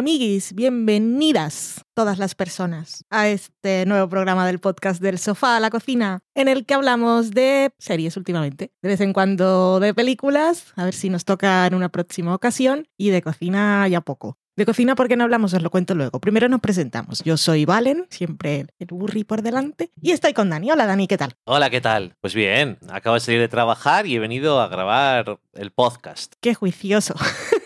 Amiguis, bienvenidas todas las personas a este nuevo programa del podcast del sofá a la cocina, en el que hablamos de series últimamente, de vez en cuando de películas, a ver si nos toca en una próxima ocasión, y de cocina ya poco. De cocina, ¿por qué no hablamos? Os lo cuento luego. Primero nos presentamos. Yo soy Valen, siempre el burri por delante, y estoy con Dani. Hola Dani, ¿qué tal? Hola, ¿qué tal? Pues bien, acabo de salir de trabajar y he venido a grabar el podcast. Qué juicioso.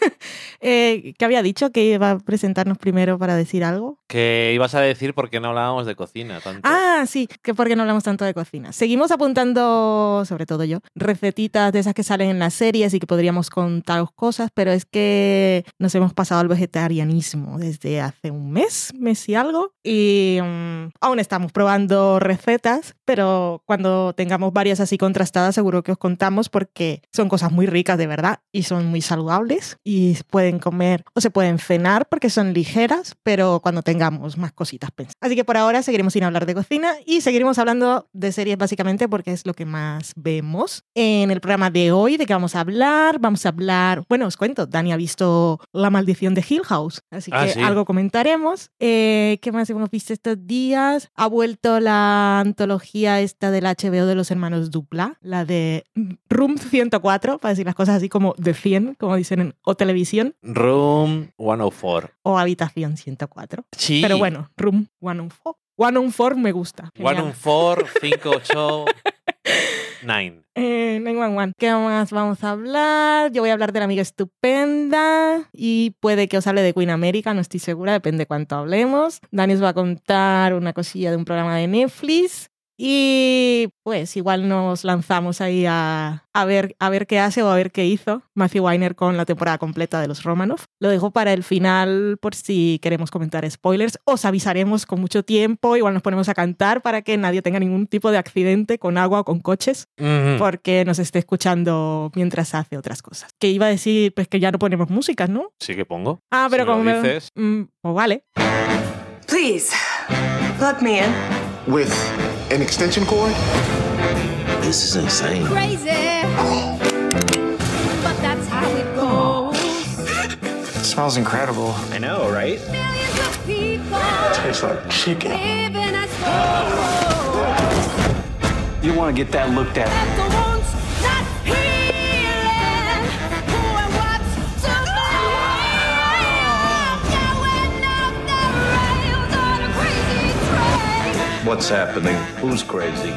Eh, ¿Qué había dicho? Que iba a presentarnos primero para decir algo. Que ibas a decir por qué no hablábamos de cocina tanto. Ah, sí, que por qué no hablamos tanto de cocina. Seguimos apuntando, sobre todo yo, recetitas de esas que salen en las series y que podríamos contaros cosas, pero es que nos hemos pasado al vegetarianismo desde hace un mes, mes y algo, y mm, aún estamos probando recetas, pero cuando tengamos varias así contrastadas seguro que os contamos porque son cosas muy ricas de verdad y son muy saludables y pueden comer o se pueden cenar porque son ligeras, pero cuando tengamos más cositas pensadas. Así que por ahora seguiremos sin hablar de cocina y seguiremos hablando de series básicamente porque es lo que más vemos. En el programa de hoy, ¿de qué vamos a hablar? Vamos a hablar, bueno, os cuento, Dani ha visto La maldición de Hill House, así Ah, que sí. algo comentaremos. Eh, ¿Qué más hemos visto estos días? Ha vuelto la antología esta del HBO de los hermanos Dupla, la de Room 104, para decir las cosas así como de 100, como dicen en o televisión, Room 104. o Habitación 104. Sí. Pero bueno, Room 104. 104 me gusta. Genial. 114, 58, 9. Eh, 911. ¿Qué más vamos a hablar? Yo voy a hablar de la amiga estupenda y puede que os hable de Queen America, no estoy segura, depende cuánto hablemos. Dani os va a contar una cosilla de un programa de Netflix y pues igual nos lanzamos ahí a, a ver, a ver qué hace o a ver qué hizo Matthew Weiner con la temporada completa de los Romanov. Lo dejo para el final por si queremos comentar spoilers. Os avisaremos con mucho tiempo, igual nos ponemos a cantar para que nadie tenga ningún tipo de accidente con agua o con coches porque nos esté escuchando mientras hace otras cosas. Que iba a decir, pues que ya no ponemos músicas, ¿no? Sí que pongo. Ah, pero Si me como me... dices. Mm, pues vale. Please, let me in. with an extension cord? This is insane. crazy. But that's how it goes. smells incredible. I know, right? Millions of people Tastes like chicken. living as souls. You want to get that looked at. What's happening? Who's crazy?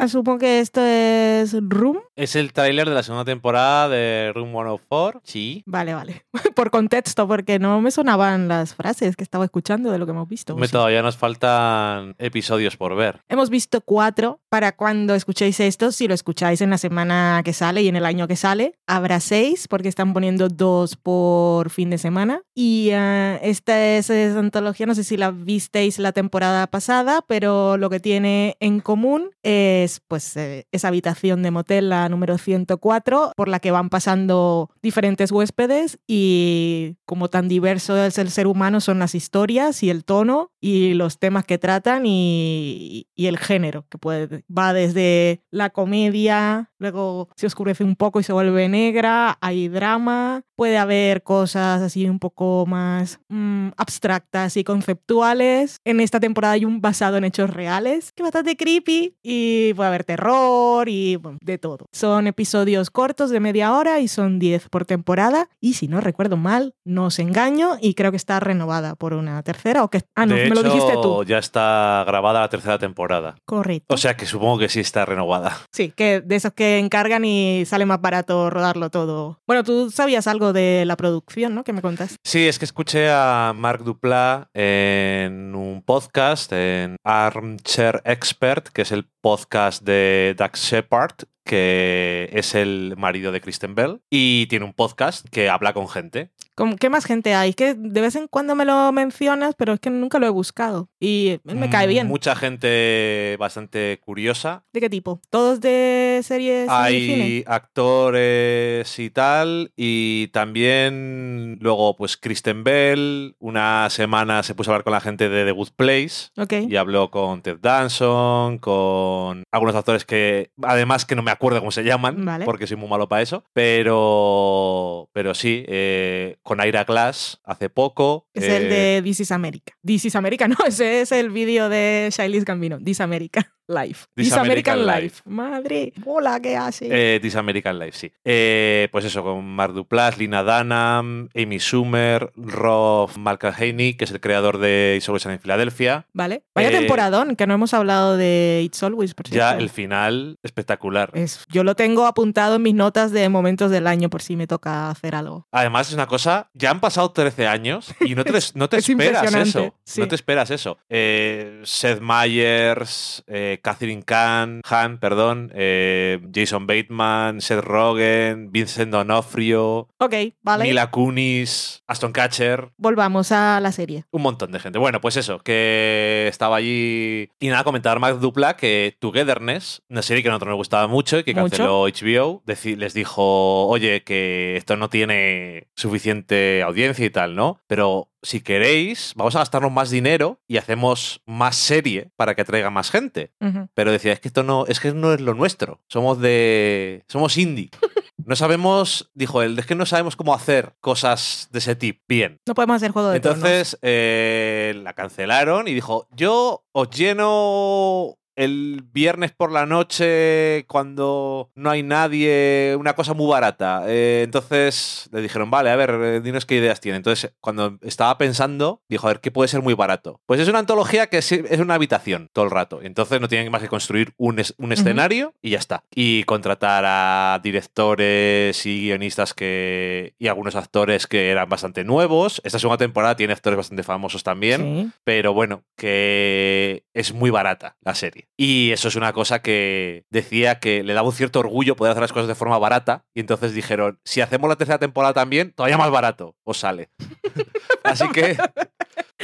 Asumo que esto es Room. Es el tráiler de la segunda temporada de Room 104. Sí. Vale, vale. Por contexto, porque no me sonaban las frases que estaba escuchando de lo que hemos visto. Me todavía nos faltan episodios por ver. Hemos visto cuatro. Para cuando escuchéis esto, si lo escucháis en la semana que sale y en el año que sale, habrá seis, porque están poniendo dos por fin de semana. Y eh, esta es, es antología, no sé si la visteis la temporada pasada, pero lo que tiene en común es pues eh, esa habitación de motel, la número 104, por la que van pasando diferentes huéspedes y como tan diverso es el ser humano son las historias y el tono y los temas que tratan y, el género, que puede, va desde la comedia, luego se oscurece un poco y se vuelve negra, hay drama, puede haber cosas así un poco más mm, abstractas y conceptuales. En esta temporada hay un basado en hechos reales, que bastante creepy, y puede haber terror y bueno, de todo. Son episodios cortos de media hora y son 10 por temporada, y si no recuerdo mal, no os engaño, y creo que está renovada por una tercera, o que... Ah, no, de me lo dijiste tú. ya está grabada la tercera temporada. Correcto. O sea que supongo que sí está renovada. Sí, que de esos que encargan y sale más barato rodarlo todo. Bueno, tú sabías algo de la producción, ¿no? Que me contaste. Sí, es que escuché a Marc Duplat en un podcast, en Armchair Expert, que es el podcast de Doug Shepard, que es el marido de Kristen Bell, y tiene un podcast que habla con gente. Como, ¿Qué más gente hay? Que de vez en cuando me lo mencionas, pero es que nunca lo he buscado. Y él me cae bien. Mm, Mucha gente bastante curiosa. ¿De qué tipo? ¿Todos de series y cine? Hay actores y tal, y también luego pues Kristen Bell, una semana se puso a hablar con la gente de The Good Place Ok. y habló con Ted Danson, con algunos actores que además que no me acuerdo cómo se llaman, Vale. porque soy muy malo para eso, pero pero sí, eh, con Ira Glass hace poco. Es eh, el de This is America. This is America, no, ese es el vídeo de Shailis Gambino. This America Live. This American Life. Madre, hola, ¿qué hace? Eh, This American Life, sí. Eh, pues eso, con Mark Duplass, Lina Dunham, Amy Schumer, Rob McElhaney, que es el creador de It's Always en Filadelfia. ¿Vale? Vaya eh, temporadón, que no hemos hablado de It's Always, por Ya cierto. el final espectacular. Es, yo lo tengo apuntado en mis notas de momentos del año por si me toca hacer algo. Además, es una cosa, ya han pasado 13 años y no te, no te Es esperas eso. sí. No te esperas eso. Eh, Seth Meyers, eh, Catherine Kahn, Han, perdón, eh, Jason Bateman, Seth Rogen, Vincent D'Onofrio, Ok, vale. Mila Kunis, Aston Catcher. Volvamos a la serie. Un montón de gente. Bueno, pues eso, que estaba allí. Y nada, comentar Mark Dupla que Togetherness, una serie que a nosotros nos gustaba mucho y que Mucho. canceló HBO, les dijo, oye, que esto no tiene suficiente audiencia y tal, ¿no? Pero si queréis, vamos a gastarnos más dinero y hacemos más serie para que traiga más gente. Pero decía, es que esto no, es que no es lo nuestro. Somos de. Somos indie. No sabemos, dijo él, es que no sabemos cómo hacer cosas de ese tipo bien. No podemos hacer juego de Entonces eh, la cancelaron y dijo, yo os lleno el viernes por la noche cuando no hay nadie, una cosa muy barata. Eh, entonces le dijeron, vale, a ver, eh, dinos qué ideas tiene. Entonces cuando estaba pensando, dijo, a ver, ¿qué puede ser muy barato? Pues es una antología que es, es una habitación todo el rato. Entonces no tienen más que construir un, es- un escenario y ya está. Y contratar a directores y guionistas que y algunos actores que eran bastante nuevos. Esta segunda temporada tiene actores bastante famosos también. Sí. Pero bueno, que es muy barata la serie. Y eso es una cosa que decía que le daba un cierto orgullo poder hacer las cosas de forma barata. Y entonces dijeron, si hacemos la tercera temporada también, todavía más barato os sale. Así que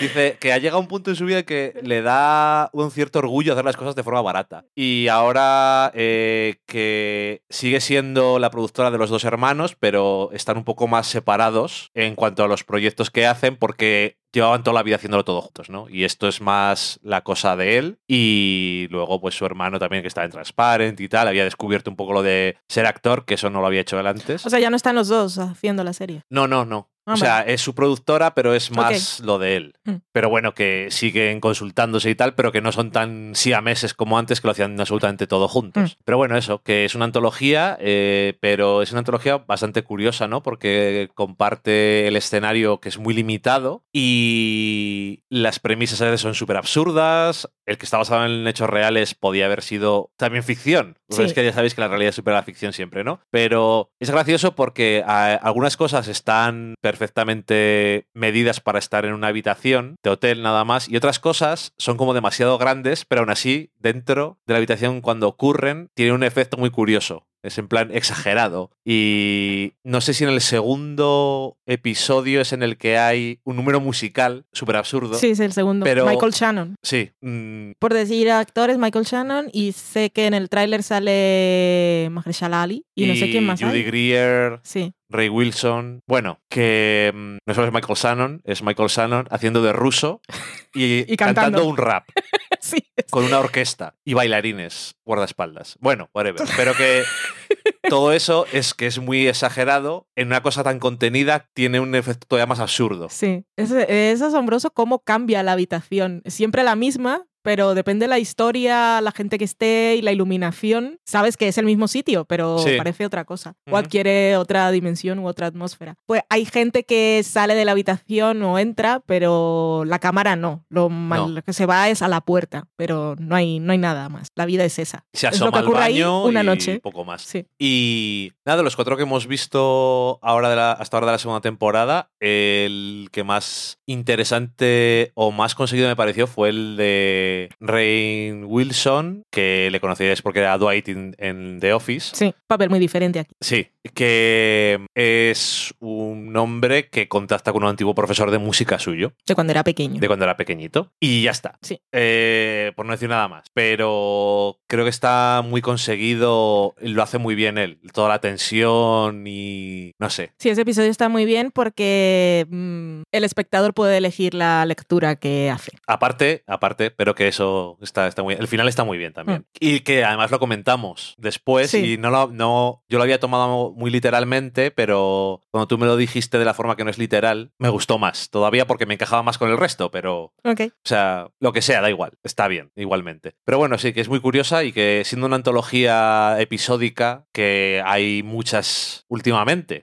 dice que ha llegado un punto en su vida que le da un cierto orgullo hacer las cosas de forma barata. Y ahora eh, que sigue siendo la productora de los dos hermanos, pero están un poco más separados en cuanto a los proyectos que hacen porque llevaban toda la vida haciéndolo todo juntos, ¿no? Y esto es más la cosa de él y luego pues su hermano también que estaba en Transparent y tal, había descubierto un poco lo de ser actor, que eso no lo había hecho él antes. O sea, ya no están los dos haciendo la serie. No, no, no. Ah, o sea, es su productora, pero es más lo de él. Mm. Pero bueno, que siguen consultándose y tal, pero que no son tan siameses como antes, que lo hacían absolutamente todo juntos. Mm. Pero bueno, eso, que es una antología, eh, pero es una antología bastante curiosa, ¿no? Porque comparte el escenario que es muy limitado y las premisas a veces son súper absurdas. El que está basado en hechos reales podía haber sido también ficción. Sí. Es que ya sabéis que la realidad supera la ficción siempre, ¿no? Pero es gracioso porque algunas cosas están perfectamente medidas para estar en una habitación de hotel nada más y otras cosas son como demasiado grandes, pero aún así dentro de la habitación cuando ocurren tiene un efecto muy curioso. Es en plan exagerado. Y no sé si en el segundo episodio es en el que hay un número musical súper absurdo. Sí, es el segundo. Pero- Michael Shannon. Sí. mm, Por decir actores, Michael Shannon. Y sé que en el tráiler sale Mahershala Ali. Y, no sé quién más Judy hay. Greer, Sí. Ray Wilson. Bueno, que mm, no solo es Michael Shannon, es Michael Shannon haciendo de ruso y, Y cantando. un rap sí. con una orquesta y bailarines guardaespaldas. Bueno, whatever. Pero que todo eso es que es muy exagerado. En una cosa tan contenida tiene un efecto todavía más absurdo. Sí. Es, es asombroso cómo cambia la habitación. Siempre la misma, pero depende de la historia, la gente que esté y la iluminación. Sabes que es el mismo sitio, pero Sí. parece otra cosa. O Ujú. adquiere otra dimensión u otra atmósfera. Pues hay gente que sale de la habitación o entra, pero la cámara no. Lo mal No. que se va es a la puerta, pero no hay, no hay nada más. La vida es esa. Se es lo asoma que al ahí una y noche. poco más. Sí. Y nada, de los cuatro que hemos visto ahora de la- hasta ahora de la segunda temporada, el que más interesante o más conseguido me pareció fue el de de Rain Wilson, que le conocíais porque era Dwight en The Office. Sí, papel muy diferente aquí. Sí, que es un hombre que contacta con un antiguo profesor de música suyo, De cuando era pequeño. de cuando era pequeñito. Y ya está. Sí. Eh, por no decir nada más. Pero creo que está muy conseguido, lo hace muy bien él. Toda la tensión y... no sé. Sí, ese episodio está muy bien porque mm, el espectador puede elegir la lectura que hace. Aparte, aparte, pero que eso está, está muy El final está muy bien también. Y que además lo comentamos después Mm. Sí. y no lo, no, yo lo había tomado muy literalmente, pero cuando tú me lo dijiste de la forma que no es literal, me gustó más. Todavía porque me encajaba más con el resto, pero, Ok. o sea, lo que sea, da igual. Está bien, igualmente. Pero bueno, sí, que es muy curiosa y que siendo una antología episódica, que hay muchas últimamente,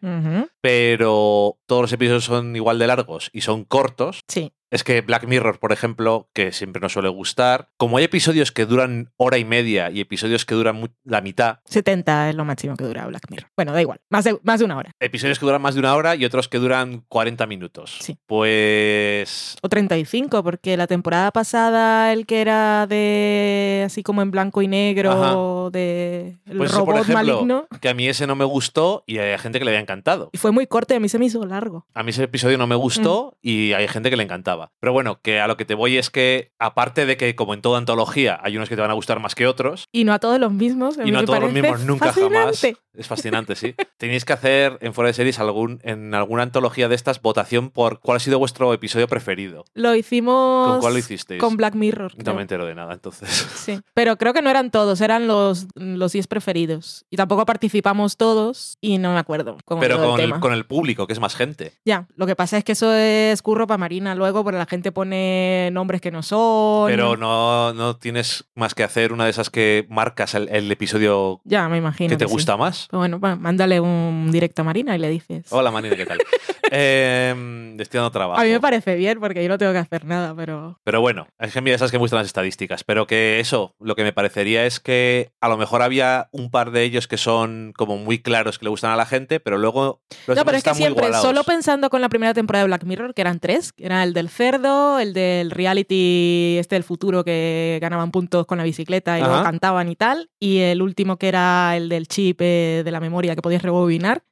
pero todos los episodios son igual de largos y son cortos, Sí. Es que Black Mirror, por ejemplo, que siempre nos suele gustar, como hay episodios que duran hora y media y episodios que duran la mitad, 70 es lo máximo que dura Black Mirror. Bueno, da igual. Más de, más de una hora. episodios que duran más de una hora y otros que duran 40 minutos. Sí. Pues... O 35, porque la temporada pasada el que era de así como en blanco y negro, de el Pues eso, por robot ejemplo, maligno. que a mí ese no me gustó y hay gente que le había encantado. Y fue muy corto y a mí se me hizo largo. A mí ese episodio no me gustó Mm. y hay gente que le encantaba. Pero bueno, que a lo que te voy es que, aparte de que, como en toda antología, hay unos que te van a gustar más que otros, Y no a todos los mismos. y no a todos los mismos nunca jamás. fascinante. Es fascinante, sí. Tenéis que hacer en Fuera de Series algún, en alguna antología de estas votación por cuál ha sido vuestro episodio preferido. Lo hicimos ¿Con cuál lo hicisteis? con Black Mirror. No me entero de nada, entonces. Sí, pero creo que no eran todos, eran los, los 10 preferidos. Y tampoco participamos todos y no me acuerdo Pero con el, con el público, que es más gente. Ya, lo que pasa es que eso es curro para Marina luego, porque la gente pone nombres que no son. Pero no, no tienes más que hacer una de esas que marcas el, el episodio Ya, me imagino. que te gusta más. Pero bueno, va, mándale un directo a Marina y le dices. Hola, Manini, ¿qué tal? eh, estoy dando trabajo. a mí me parece bien, porque yo no tengo que hacer nada, pero. Pero bueno, es que mira esas que muestran las estadísticas. Pero que eso, lo que me parecería es que a lo mejor había un par de ellos que son como muy claros que le gustan a la gente, pero luego los No, pero es que siempre, solo pensando con la primera temporada de Black Mirror, que eran tres, que era el del cerdo, el del reality este del futuro que ganaban puntos con la bicicleta y luego Ajá. cantaban y tal, y el último que era el del chip eh, de la memoria que podías rebobinar.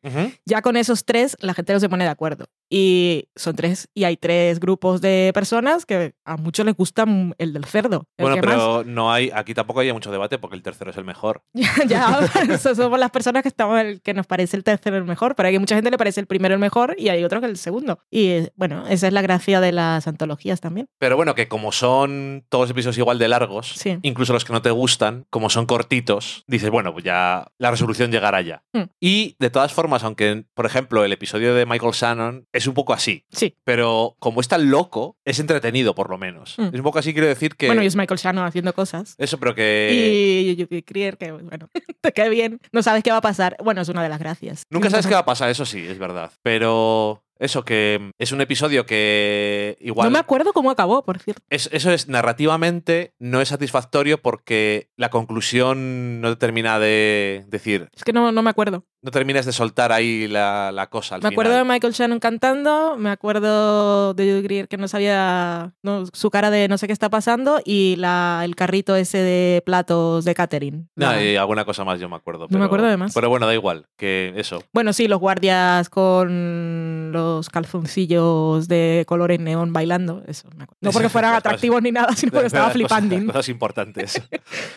Ya con esos tres la gente no se pone de acuerdo. acuerdo. Y son tres, y hay tres grupos de personas que a muchos les gusta mm, el del cerdo. el Bueno, que más. pero no hay, aquí tampoco hay mucho debate porque el tercero es el mejor. Ya, somos las personas que estamos que nos parece el tercero el mejor, pero hay mucha gente le parece el primero el mejor y hay otro que el segundo. Y bueno, esa es la gracia de las antologías también. Pero bueno, que como son todos los episodios igual de largos, Sí. incluso los que no te gustan, como son cortitos, dices, bueno, pues ya la resolución llegará ya. Hmm. Y de todas formas, aunque, por ejemplo, el episodio de Michael Shannon es un poco así, Sí. pero como es tan loco, es entretenido por lo menos. Hmm. Es un poco así, quiero decir que... Bueno, y es Michael Shannon haciendo cosas. Eso, pero que... Y Yuki Krier, que bueno, te cae bien, no sabes qué va a pasar. Bueno, es una de las gracias. Nunca sabes qué va a pasar, eso sí, es verdad. Pero eso, que es un episodio que igual... No me acuerdo cómo acabó, por cierto. Es- eso es narrativamente no es satisfactorio porque la conclusión no te termina de decir, Es que no, no me acuerdo. no terminas de soltar ahí la, la cosa al Me acuerdo de. Michael Shannon cantando, me acuerdo de Judy Greer que no sabía no, su cara de no sé qué está pasando y la, el carrito ese de platos de catering. No, y alguna cosa más yo me acuerdo. No me acuerdo de más. Pero bueno, da igual, que eso. Bueno, sí, los guardias con los calzoncillos de colores neón bailando, eso me. No porque fueran cosas- atractivos ni nada, sino porque estaba cosas- flipando. Cosas importantes.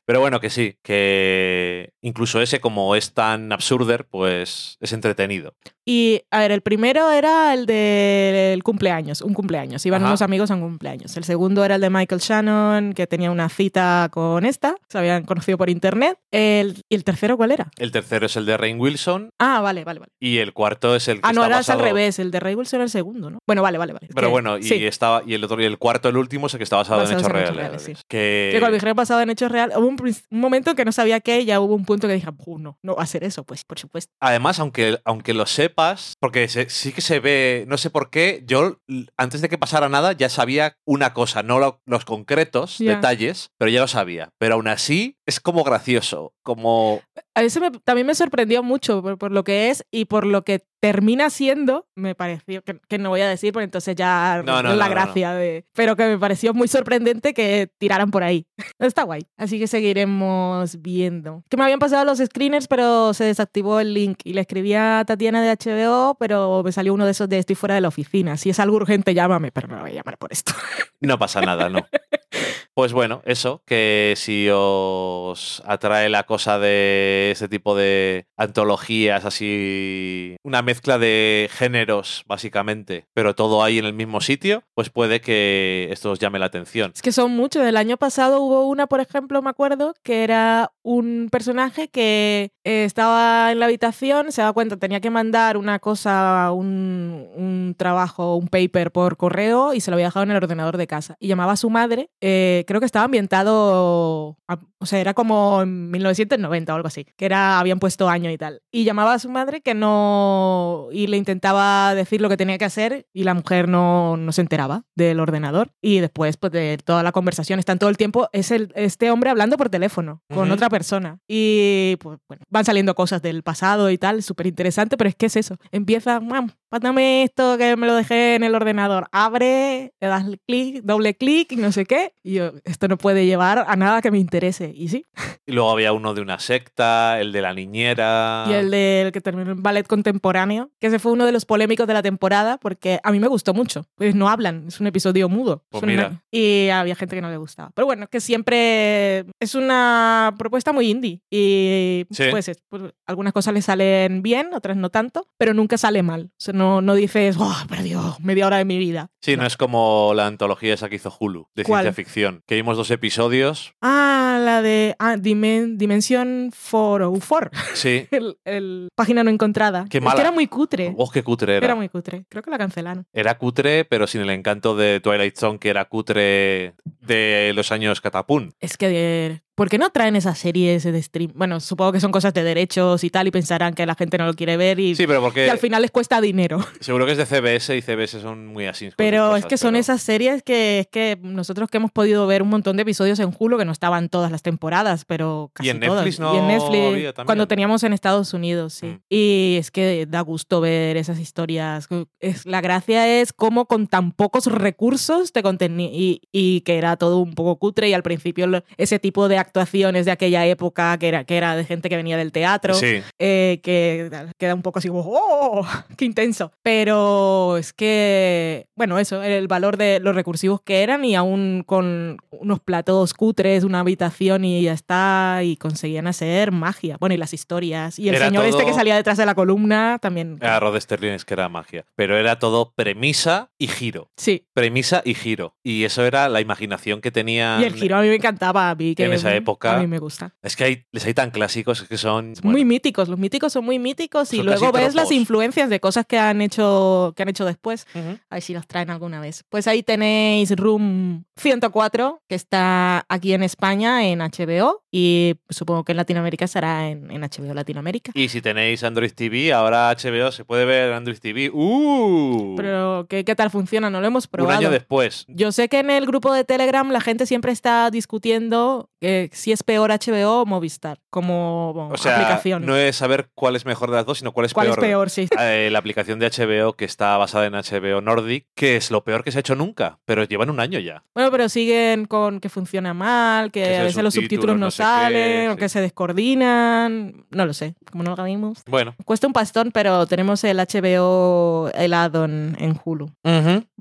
Pero bueno, que sí, que incluso ese, como es tan absurder, pues es entretenido. Y, a ver, el primero era el del cumpleaños, un cumpleaños. Iban Ajá. unos amigos a un cumpleaños. El segundo era el de Michael Shannon, que tenía una cita con esta, se habían conocido por internet. El, ¿Y el tercero cuál era? El tercero es el de Rain Wilson Ah, vale, vale, vale. y el cuarto es el que Ah, no, está era es al basado- revés. El de Wilson era el segundo, ¿no? Bueno, vale, vale, vale. Pero Que- bueno, y sí, estaba y el otro y el cuarto, el último, es el que está basado en hechos en reales. reales, sí. Que, que cuando dijeron basado en hechos reales, hubo un, un momento que no sabía qué y ya hubo un punto que dije, "Uh, no, no va a ser eso, pues, por supuesto. Además, aunque, aunque lo sepas, porque se- sí que se ve, no sé por qué, yo antes de que pasara nada ya sabía una cosa, no lo- los concretos detalles, pero ya lo sabía. Pero aún así es como gracioso, como... A veces me- también me sorprendió mucho por, por lo que es y por lo que termina siendo, me pareció, que, que no voy a decir, porque entonces ya No, no, es la no, gracia de... Pero que me pareció muy sorprendente que tiraran por ahí. Está guay. Así que seguiremos viendo. Que me habían pasado los screeners, pero se desactivó el link. Y le escribí a Tatiana de HBO, pero me salió uno de esos de estoy fuera de la oficina. Si es algo urgente, llámame, pero no me voy a llamar por esto. No pasa nada, ¿no? Pues bueno, eso, que si os atrae la cosa de ese tipo de antologías, así, una mezcla de géneros, básicamente, pero todo ahí en el mismo sitio, pues puede que esto os llame la atención. Es que son muchos. El año pasado hubo una, por ejemplo, me acuerdo, que era un personaje que eh, estaba en la habitación, se da cuenta, tenía que mandar una cosa, un, un trabajo, un paper por correo y se lo había dejado en el ordenador de casa. Y llamaba a su madre, eh, creo que estaba ambientado, a- o sea, era como en 1990 o algo así, que era, habían puesto año y tal. Y llamaba a su madre que no, y le intentaba decir lo que tenía que hacer y la mujer no, no se enteraba del ordenador. Y después, pues de toda la conversación, están todo el tiempo, es el, este hombre hablando por teléfono con Ujú. otra persona. Y pues bueno, van saliendo cosas del pasado y tal, súper interesante, pero es que es eso. Empieza, mam, pásame esto que me lo dejé en el ordenador. Abre, le das clic, doble clic y no sé qué. Y yo, esto no puede llevar a nada que me interese. Y sí. Y luego había uno de una secta, el de la niñera. Y el del que terminó en ballet contemporáneo, que ese fue uno de los polémicos de la temporada, porque a mí me gustó mucho. Pues no hablan, es un episodio mudo. Pues Es una- mira. Y había gente que no le gustaba. Pero bueno, que siempre es una propuesta muy indie. Y Sí. pues, es- pues, algunas cosas le salen bien, otras no tanto, pero nunca sale mal. O sea, no, no dices, oh, perdió media hora de mi vida. Sí, no. es como la antología esa que hizo Hulu, de ¿Cuál? ciencia ficción, que vimos dos episodios. Ah, la de ah, Dimen- Dimension 404. Sí. el, el página no encontrada. Qué Es mala. que era muy cutre. Oh, qué cutre era. Era muy cutre. Creo que la cancelaron. Era cutre, pero sin el encanto de Twilight Zone, que era cutre de los años Catapún. Es que, ¿por qué no traen esas series de stream? Bueno, supongo que son cosas de derechos y tal, y pensarán que la gente no lo quiere ver y, Sí, pero porque y al final les cuesta dinero. seguro que es de CBS y CBS son muy así. Pero cosas, es que son pero- esas series que es que nosotros que hemos podido ver un montón de episodios en Hulu que no estaban todas las temporadas, pero casi Y en todas. Netflix no y en Netflix había cuando teníamos en Estados Unidos, sí. Mm. Y es que da gusto ver esas historias. Es, la gracia es cómo con tan pocos recursos te contení y, y que era todo un poco cutre y al principio ese tipo de actuaciones de aquella época que era, que era de gente que venía del teatro Sí, eh, que queda un poco así ¡oh! ¡Qué intenso! Pero es que, bueno, eso, el valor de los recursivos que eran y aún con unos platos cutres, una habitación y ya está, y conseguían hacer magia. Bueno, y las historias. Y el Era señor este que salía detrás de la columna también. era Rod Sterling, es que era magia. Pero era todo premisa y giro. Sí. Premisa y giro. Y eso era la imaginación que tenía. Y el giro a mí me encantaba, a mí que en esa época- A mí me gusta. Es que hay, les hay tan clásicos que son. Muy míticos, los míticos son muy míticos y luego ves las influencias de cosas que han hecho que han hecho después. A ver si los traen alguna vez. Pues ahí tenéis Room 104, que está aquí en España en HBO y supongo que en Latinoamérica estará en, en HBO Latinoamérica. Y si tenéis Android TV, ahora HBO se puede ver en Android TV. ¡Uh! Pero ¿qué, qué tal funciona? No lo hemos Un probado. año después. Yo sé que en el grupo de Telegram la gente siempre está discutiendo si es peor HBO o Movistar como bueno, O sea, aplicación. no es saber cuál es mejor de las dos, sino cuál es ¿Cuál peor. es peor? Sí. Eh, la aplicación de HBO que está basada en HBO Nordic, que es lo peor que se ha hecho nunca, pero llevan un año ya. Bueno, pero siguen con que funciona mal, que, Que a veces los subtítulos no no sé qué, salen, o sí. que se descoordinan. No lo sé, como no lo vimos. Bueno. Cuesta un pastón, pero tenemos el HBO, el add-on en Hulu.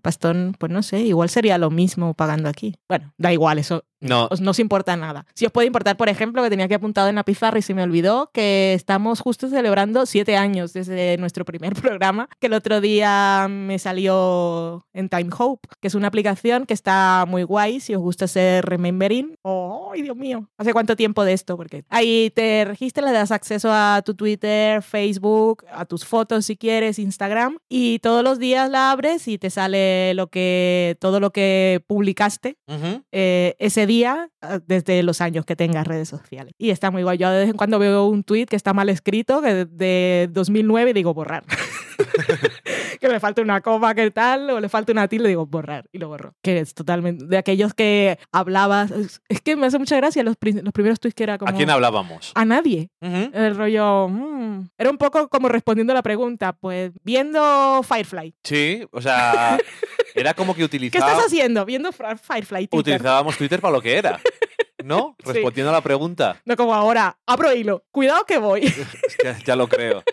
Pastón, pues no sé, igual sería lo mismo pagando aquí. Bueno, da igual, eso No, os, no os importa nada. Si os puede importar, por ejemplo, que tenía que apuntado en la pizarra y se me olvidó, que estamos justo celebrando siete años desde nuestro primer programa, que el otro día me salió en Time Hope, que es una aplicación que está muy guay si os gusta hacer remembering. ¡Oh, ay, Dios mío! ¿Hace cuánto tiempo de esto? Porque ahí te registras, le das acceso a tu Twitter, Facebook, a tus fotos si quieres, Instagram, y todos los días la abres y te sale lo que, todo lo que publicaste Ujú. eh, ese día ah, desde los años que tengas redes sociales. Y está muy guay. Yo de vez en cuando veo un tweet que está mal escrito, de, de 2009 digo borrar. que le falta una coma, que tal, o le falta una tilde, digo, borrar, y lo borro. Que es totalmente, de aquellos que hablabas, es, que me hace mucha gracia los, los primeros tweets que era como... ¿A quién hablábamos? A nadie. Ujú. El rollo, mm, era un poco como respondiendo a la pregunta, pues viendo Firefly. Sí, o sea, era como que ¿Qué utilizaba- estás haciendo? Viendo Firefly. Twitter. utilizábamos Twitter para lo que era. ¿No? Sí. Respondiendo a la pregunta. No como ahora, abro hilo, cuidado que voy. Que ya lo creo.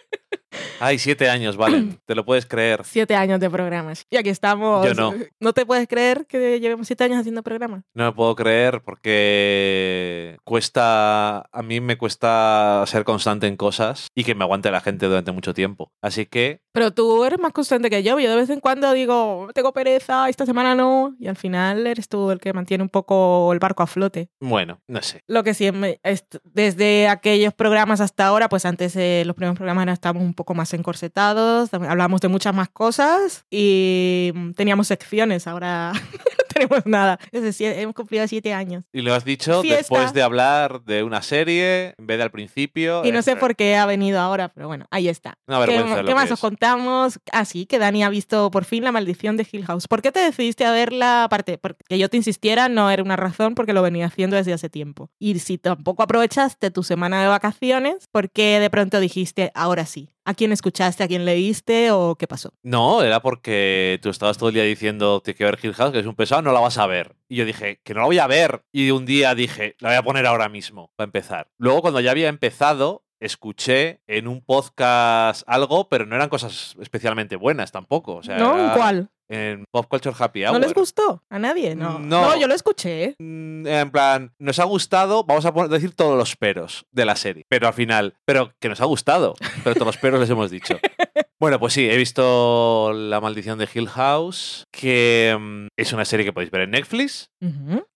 Ay, siete años, Valen. Te lo puedes creer. Siete años de programas. Y aquí estamos. Yo no. ¿No te puedes creer que llevemos siete años haciendo programas? No me puedo creer porque cuesta, a mí me cuesta ser constante en cosas y que me aguante la gente durante mucho tiempo. Así que, Pero tú eres más constante que yo. Yo de vez en cuando digo, tengo pereza, esta semana no. Y al final eres tú el que mantiene un poco el barco a flote. bueno, no sé. Lo que sí, est- desde aquellos programas hasta ahora, pues antes eh, los primeros programas estábamos un poco más encorsetados, hablábamos de muchas más cosas y mm, teníamos secciones, ahora tenemos nada. Es decir, hemos cumplido siete años. Y lo has dicho Fiesta. después de hablar de una serie en vez de al principio. Y no sé Eh, por qué ha venido ahora, pero bueno, ahí está. Una ¿Qué, qué que más es. os contamos? Ah, sí, que Dani ha visto por fin La Maldición de Hill House. ¿Por qué te decidiste a verla? Aparte, porque yo te insistiera, no era una razón porque lo venía haciendo desde hace tiempo. Y si tampoco aprovechaste tu semana de vacaciones, ¿por qué de pronto dijiste, ahora sí? ¿A quién escuchaste? ¿A quién leíste? ¿O qué pasó? No, era porque tú estabas todo el día diciendo tienes que ver Hill House, que es un pesado, no la vas a ver. Y yo dije, que no la voy a ver. Y un día dije, la voy a poner ahora mismo, para empezar. Luego, cuando ya había empezado, escuché en un podcast algo, pero no eran cosas especialmente buenas tampoco. O sea, ¿No? era ¿Cuál? En Pop Culture Happy Hour. ¿No les gustó? ¿A nadie? No. No. yo lo escuché. Mm, En plan, nos ha gustado, vamos a poner- decir todos los peros de la serie. Pero al final, pero que nos ha gustado. Pero todos los peros les hemos dicho. Bueno, pues sí, he visto La Maldición de Hill House, que mm, es una serie que podéis ver en Netflix,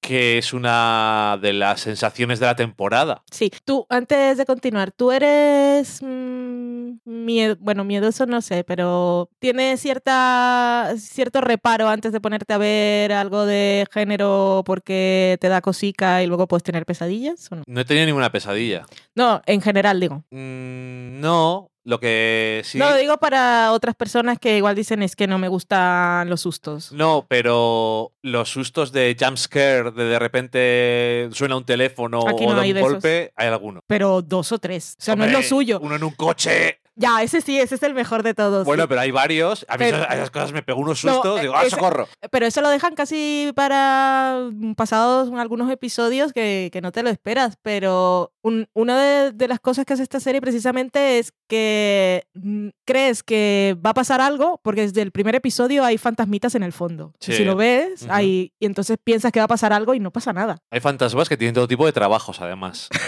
que es una de las sensaciones de la temporada. Sí, tú, antes de continuar, tú eres. mm, mie- bueno, miedoso no sé, pero ¿tienes cierta, cierto reparo antes de ponerte a ver algo de género porque te da cosica y luego puedes tener pesadillas? ¿o no? No he tenido ninguna pesadilla. no, en general digo. Mm, no, lo que sí. No, lo digo para otras personas que igual dicen es que no me gustan los sustos. No, pero los sustos de jumpscare, de de repente suena un teléfono Aquí o da hay un de esos. golpe, hay alguno. Pero dos o tres. O sea, no es lo suyo. Uno en un coche. Ya, ese sí, ese es el mejor de todos. Bueno, sí. pero hay varios. A mí Pero- esas, a esas cosas me pegó unos No, sustos. digo, ¡ah, ese- socorro! Pero eso lo dejan casi para mm, pasados algunos episodios que, que no te lo esperas. Pero un- una de, de las cosas que hace esta serie precisamente es que mm, crees que va a pasar algo porque desde el primer episodio hay fantasmitas en el fondo. Y si lo ves, Ujú. hay, y entonces piensas que va a pasar algo y no pasa nada. Hay fantasmas que tienen todo tipo de trabajos, además.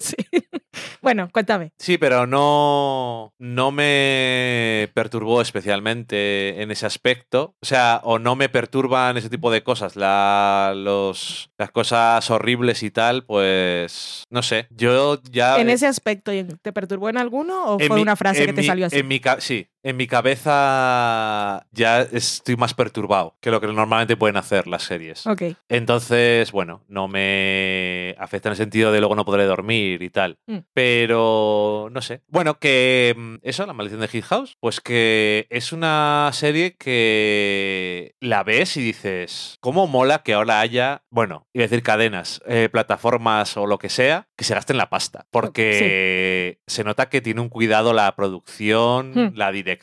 Sí. Bueno, cuéntame. Sí, pero no, no me perturbó especialmente en ese aspecto. O sea, o no me perturban ese tipo de cosas. La, los, las cosas horribles y tal, pues no sé. Yo ya... En ese aspecto, ¿te perturbó en alguno o fue mi- una frase que te salió así? En mi sí, en mi cabeza ya estoy más perturbado que lo que normalmente pueden hacer las series. Ok. Entonces, bueno, no me afecta en el sentido de luego no podré dormir y tal. Mm. Pero, no sé. Bueno, que mm, eso, La Maldición de Hill House, pues que es una serie que la ves y dices, ¿cómo mola que ahora haya, bueno, iba a decir cadenas, eh, plataformas o lo que sea, que se gasten la pasta? Porque se nota que tiene un cuidado la producción, Hmm. la dirección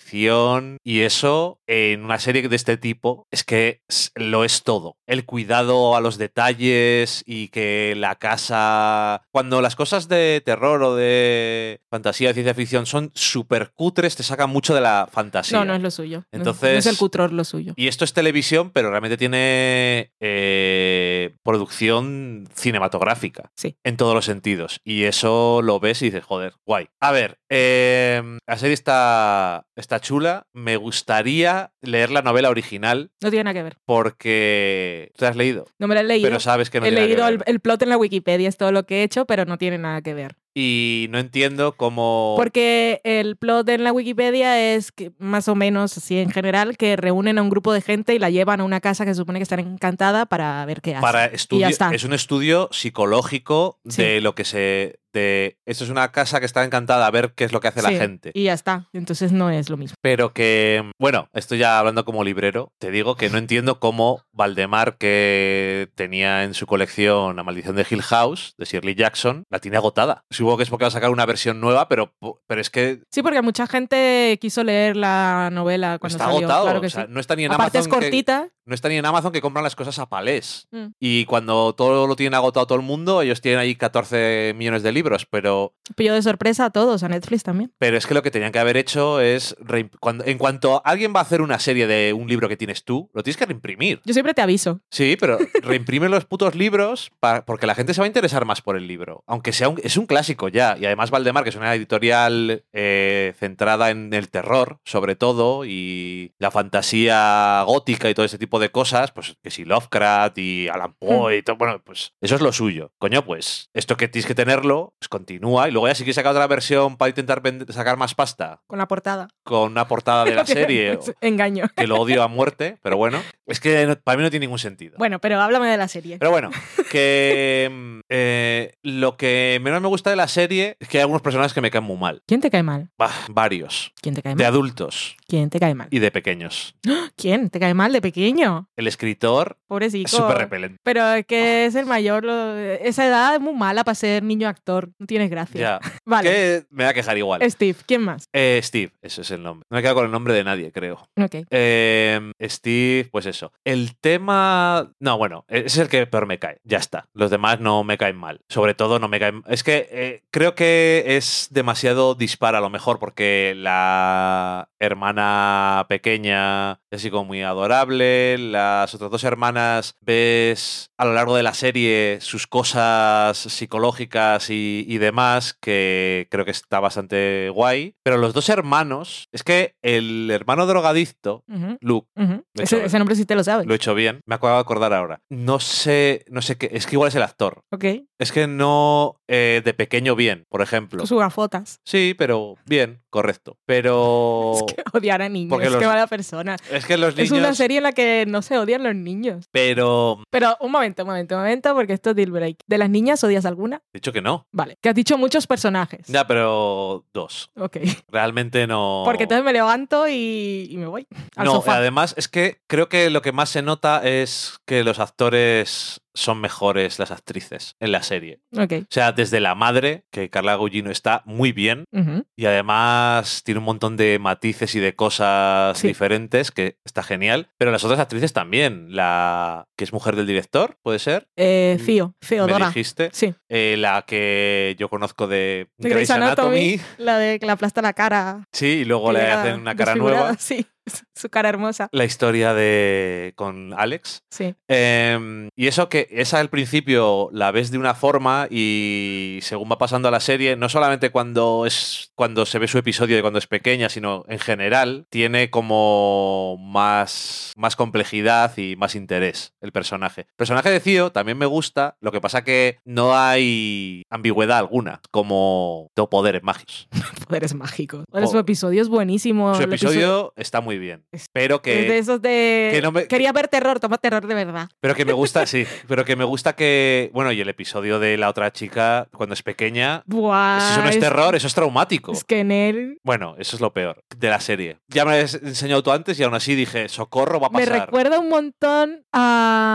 y eso en una serie de este tipo es que lo es todo. El cuidado a los detalles y que la casa... Cuando las cosas de terror o de fantasía, de ciencia ficción son súper cutres, te sacan mucho de la fantasía. No, no es lo suyo. No- no Entonces- es el cutror lo suyo. Y esto es televisión, pero realmente tiene eh, producción cinematográfica. Sí. En todos los sentidos. Y eso lo ves y dices, joder, guay. A ver, eh, la serie está, está chula. Me gustaría leer la novela original No tiene nada que ver. porque... ¿Te has leído? No me la he leído. Pero sabes que no he tiene nada que leído ver. el, el plot en la Wikipedia, es todo lo que he hecho, pero no tiene nada que ver. Y no entiendo cómo. Porque el plot en la Wikipedia es que, más o menos así en general, que reúnen a un grupo de gente y la llevan a una casa que se supone que está encantada para ver qué hace. para estudio, es un estudio psicológico Sí. de lo que se. De, esto es una casa que está encantada a ver qué es lo que hace Sí, la gente. Y ya está. Entonces no es lo mismo. Pero que, bueno, estoy ya hablando como librero. Te digo que no entiendo cómo Valdemar, que tenía en su colección La maldición de Hill House, de Shirley Jackson, la tiene agotada. Supongo que es porque va a sacar una versión nueva, pero, pero es que Sí, porque mucha gente quiso leer la novela cuando está salió. agotado. Claro que o sea, sí. no está ni en Aparte es Amazon. que- cortita. No está ni en Amazon que compran las cosas a palés. Mm. Y cuando todo lo tiene agotado todo el mundo, ellos tienen ahí 14 millones de libros, pero, Pilló de sorpresa a todos, a Netflix también. pero es que lo que tenían que haber hecho es, cuando, en cuanto alguien va a hacer una serie de un libro que tienes tú, lo tienes que reimprimir. Yo siempre te aviso. Sí, pero reimprime los putos libros porque la gente se va a interesar más por el libro. Aunque sea un, es un clásico ya. Y además Valdemar, que es una editorial eh, centrada en el terror, sobre todo, y la fantasía gótica y todo ese tipo de cosas, pues que si Lovecraft y Alan Poe y todo, bueno, pues eso es lo suyo. Coño, pues esto que tienes que tenerlo, pues continúa. Y luego ya si quieres sacar otra versión para intentar sacar más pasta Con la portada. con una portada de la serie, Engaño. que lo odio a muerte, pero bueno, es que no- para mí no tiene ningún sentido. Bueno, pero háblame de la serie. Pero bueno, que mm, eh, lo que menos me gusta de la serie es que hay algunos personajes que me caen muy mal. ¿Quién te cae mal? Bah, varios. ¿Quién te cae De mal? adultos ¿Quién te cae mal? y de pequeños. ¿Quién te cae mal de pequeño? El escritor Pobrecito. es súper repelente. Pero es que es el mayor. lo- esa edad es muy mala para ser niño actor. No tienes gracia. Ya. Vale. Que me va a quejar igual. Steve, ¿quién más? Eh, Steve, ese es el nombre. No me he quedado con el nombre de nadie, creo. Ok. Eh, Steve, pues eso. El tema. No, bueno, ese es el que peor me cae. Ya está. Los demás no me caen mal. Sobre todo no me caen. Es que eh, creo que es demasiado dispara a lo mejor, porque la hermana pequeña es así como muy adorable. Las otras dos hermanas ves a lo largo de la serie sus cosas psicológicas y, y demás, que creo que está bastante guay. Pero los dos hermanos, es que el hermano drogadicto, Luke, ese nombre sí te lo sabes. lo he hecho bien. Me acabo de acordar ahora. No sé, no sé qué. Es que igual es el actor. Ok. Es que no eh, de pequeño bien, por ejemplo. Sus gafotas. Sí, pero bien, correcto. Pero Es que odiar a niños. porque Es los- que mala persona. es que los Es niños. una serie en la que no se odian los niños. Pero Pero un momento, un momento, un momento, porque esto es deal break. ¿De las niñas odias alguna? dicho que no. Vale. Que has dicho muchos personajes. Ya, pero dos. Ok. Realmente no. Porque entonces me levanto y, y me voy al no, sofá. además es que creo que lo que más se nota es que los actores son mejores las actrices en la serie. O sea, desde la madre, que Carla Gugino está muy bien, y además tiene un montón de matices y de cosas Sí. diferentes, que está genial. Pero las otras actrices también. La que es mujer del director, puede ser. Eh, Mm, Fío, Me Feodora. dijiste. Sí. Eh, la que yo conozco de, De Grey's Anatomy, Anatomy. la de que le aplasta la cara. Sí, y luego le hacen una cara nueva. Sí, su cara hermosa. La historia de con Alex. Sí. Em, y eso que esa al principio la ves de una forma y según va pasando a la serie, no solamente cuando es cuando se ve su episodio de cuando es pequeña, sino en general, tiene como más, más complejidad y más interés el personaje. El personaje de Cío también me gusta, lo que pasa que no hay ambigüedad alguna, como tengo poderes mágicos. Poderes mágicos. Bueno, Oh. Su episodio es buenísimo. Su el episodio está muy bien, Es- pero Es que... de esos de. que no me- Quería ver terror, toma terror de verdad. Pero que me gusta, sí. Pero que me gusta que. Bueno, y el episodio de la otra chica cuando es pequeña. Buah. eso no es terror, eso es traumático. Es que en él. Bueno, eso es lo peor de la serie. Ya me lo has enseñado tú antes y aún así dije, socorro, va a Me pasar. recuerda un montón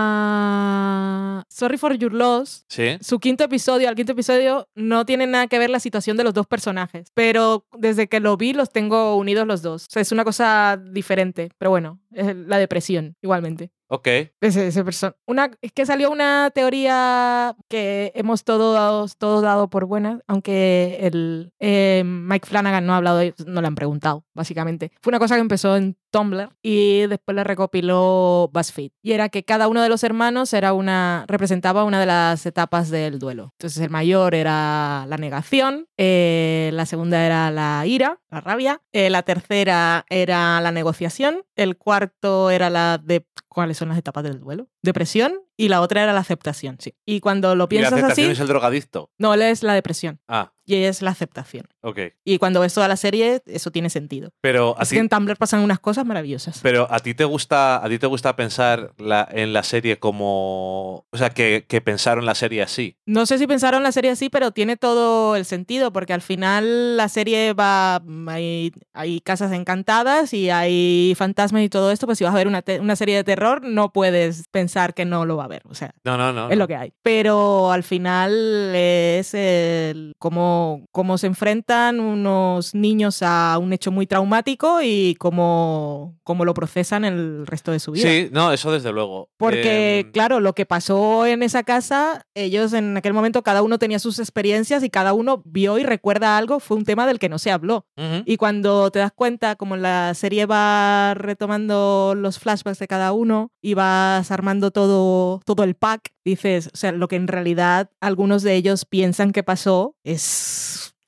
a Sorry for Your Loss. ¿Sí? Su quinto episodio, al quinto episodio, no tiene nada que ver la situación de los dos personajes. Pero desde que lo vi, los tengo unidos los dos. O sea, es una cosa diferente. Pero bueno, la depresión, igualmente. Ok. Ese, ese una, es que salió una teoría que hemos todos, todos dado por buena, aunque el eh, Mike Flanagan no ha hablado, no le han preguntado, básicamente. Fue una cosa que empezó en Tumblr y después la recopiló BuzzFeed. Y era que cada uno de los hermanos era una, representaba una de las etapas del duelo. Entonces el mayor era la negación, eh, la segunda era la ira, la rabia, eh, la tercera era la negociación, el cuarto era la de... ¿Cuáles son las etapas del duelo? Depresión y la otra era la aceptación, sí. Y cuando lo Y la piensas aceptación así... es el drogadicto. No, él es la depresión. Ah, y es la aceptación. Ok. Y cuando ves toda la serie, eso tiene sentido. Pero ti, que en Tumblr pasan unas cosas maravillosas. pero a ti te gusta, a ti te gusta pensar la- en la serie como, o sea, que, que pensaron la serie así. No sé si pensaron la serie así, pero tiene todo el sentido, porque al final la serie va. Hay, hay casas encantadas y hay fantasmas y todo esto, pues si vas a ver una, te- una serie de terror, no puedes pensar que no lo va a ver. O sea, No, no, no. es no. lo que hay. Pero al final es el cómo, cómo se enfrentan unos niños a un hecho muy traumático y cómo, cómo lo procesan el resto de su vida. Sí, no, eso desde luego. Porque, Em, claro, lo que pasó en esa casa, ellos en aquel momento cada uno tenía sus experiencias y cada uno vio y recuerda algo, fue un tema del que no se habló. Y cuando te das cuenta, como la serie va retomando los flashbacks de cada uno y vas armando todo, todo el pack, dices, o sea, lo que en realidad algunos de ellos piensan que pasó es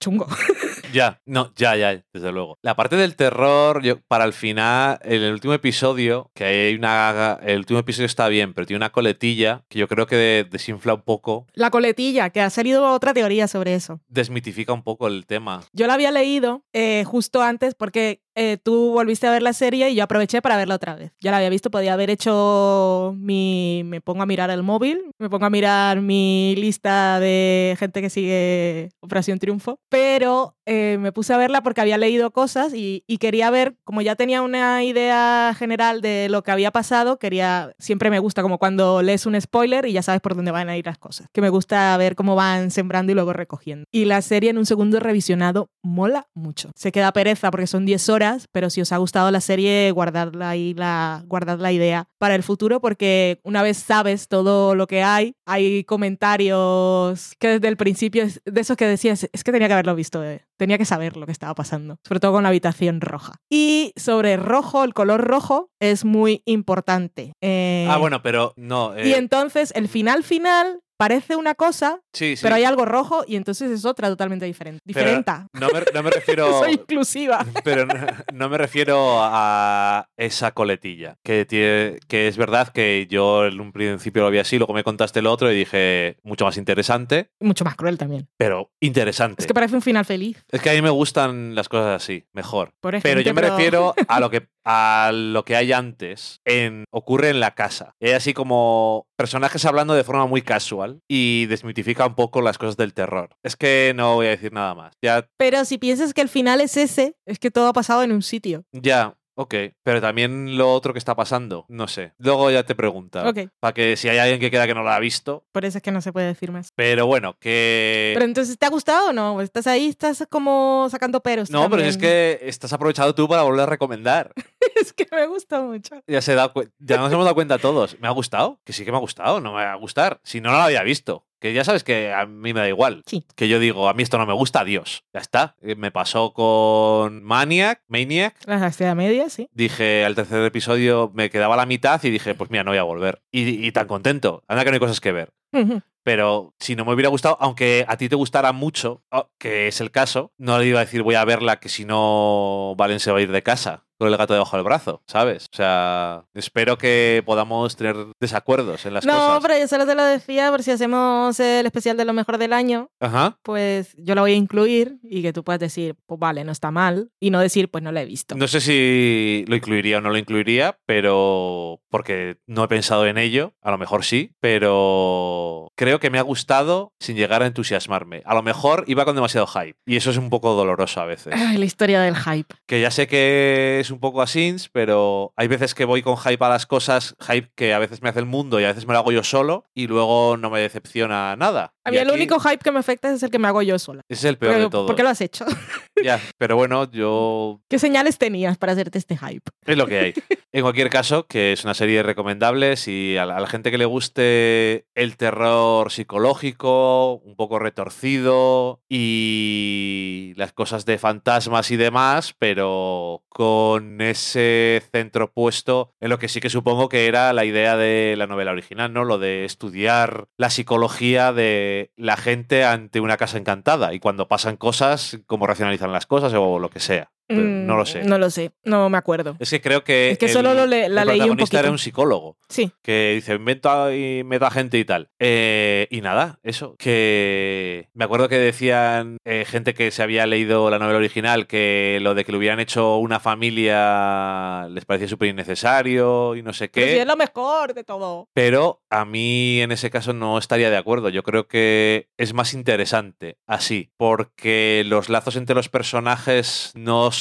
chungo. Ya, no, ya, ya, desde luego. La parte del terror, yo, para el final, en el último episodio, que hay una. El último episodio está bien, pero tiene una coletilla que yo creo que de- desinfla un poco, La coletilla, que ha salido otra teoría sobre eso. desmitifica un poco el tema. Yo la había leído eh, justo antes porque eh, tú volviste a ver la serie y yo aproveché para verla otra vez. Ya la había visto, podía haber hecho mi... Me pongo a mirar el móvil, me pongo a mirar mi lista de gente que sigue Operación Triunfo, pero eh, me puse a verla porque había leído cosas y, y quería ver, como ya tenía una idea general de lo que había pasado, quería... Siempre me gusta como cuando lees un spoiler y ya sabes por dónde van a ir las cosas. Que me gusta ver cómo van sembrando y luego recogiendo. Y la serie en un segundo revisionado mola mucho. Se queda pereza porque son 10 horas, pero si os ha gustado la serie, guardadla ahí la, guardad la idea para el futuro porque una vez sabes todo lo que hay, hay comentarios que desde el principio, es de esos que decías, es que tenía que haberlo visto, eh, tenía que saber lo que estaba pasando, sobre todo con la habitación roja. Y sobre rojo, el color rojo es muy importante. Eh, Ah, bueno, pero no. Y eh, entonces el final final parece una cosa, sí, sí. pero hay algo rojo y entonces es otra totalmente diferente. Diferente. no, me, no me refiero. Soy inclusiva. Pero no, no me refiero a esa coletilla. Que, tiene, que es verdad que yo en un principio lo vi así, luego me contaste el otro y dije mucho más interesante, Mucho más cruel también. pero interesante. Es que parece un final feliz. Es que a mí me gustan las cosas así, mejor. Pero yo me refiero a lo que a lo que hay antes en ocurre en la casa. Es así como personajes hablando de forma muy casual y desmitifica un poco las cosas del terror. Es que no voy a decir nada más. Ya Pero si piensas que el final es ese, es que todo ha pasado en un sitio. ya Ok, pero también lo otro que está pasando, no sé. Luego ya te pregunta. Ok. Para que si hay alguien que queda que no lo ha visto. Por eso es que no se puede decir más. Pero bueno, que... Pero entonces, ¿te ha gustado o no? ¿Estás ahí? ¿Estás como sacando peros? no, pero si es también? que estás aprovechado tú para volver a recomendar. es que me gusta mucho. Ya, se da ya nos hemos dado cuenta todos. ¿Me ha gustado? Que sí que me ha gustado, no me va a gustar. Si no, no lo había visto. Que ya sabes que a mí me da igual. Sí. Que yo digo, a mí esto no me gusta, adiós. Ya está. Eh, Me pasó con Maniac, Maniac. Las hasta media, sí. Dije, al tercer episodio me quedaba la mitad y dije, pues mira, no voy a volver. Y, y tan contento. Anda que no hay cosas que ver. Pero si no me hubiera gustado, aunque a ti te gustara mucho, oh, que es el caso, no le iba a decir voy a verla que si no Valen se va a ir de casa con el gato debajo del brazo, ¿sabes? O sea, espero que podamos tener desacuerdos en las no, cosas. pero yo solo te lo decía por si hacemos el especial de lo mejor del año, Ajá. pues yo la voy a incluir y que tú puedas decir, pues vale, no está mal, y no decir, pues no la he visto. No sé si lo incluiría o no lo incluiría, pero porque no he pensado en ello, a lo mejor sí, pero creo que me ha gustado sin llegar a entusiasmarme. A lo mejor iba con demasiado hype y eso es un poco doloroso a veces. Ay, la historia del hype. Que ya sé que es un poco así, pero hay veces que voy con hype a las cosas, hype que a veces me hace el mundo y a veces me lo hago yo solo y luego no me decepciona nada. A Y mí el aquí único hype que me afecta es el que me hago yo sola. Ese es el peor Pero, de todo. ¿Por qué lo has hecho? Ya, pero bueno, yo ¿Qué señales tenías para hacerte este hype? Es lo que hay. En cualquier caso, que es una serie recomendable. Si a la, a la gente que le guste el terror psicológico, un poco retorcido y las cosas de fantasmas y demás, pero con ese centro puesto en lo que sí que supongo que era la idea de la novela original, ¿no? Lo de estudiar la psicología de la gente ante una casa encantada y cuando pasan cosas, cómo racionalizan las cosas o lo que sea. Pero Mm, no lo sé. No lo sé, no me acuerdo. Es que creo que, Es que solo lo le- la el leí un protagonista era poquito. un psicólogo Sí, que dice invento y meto a gente y tal. Eh, y nada, eso. Que me acuerdo que decían eh, gente que se había leído la novela original que lo de que le hubieran hecho una familia les parecía súper innecesario y no sé pero qué. sí es lo mejor de todo. Pero a mí en ese caso no estaría de acuerdo. Yo creo que es más interesante así, porque los lazos entre los personajes no son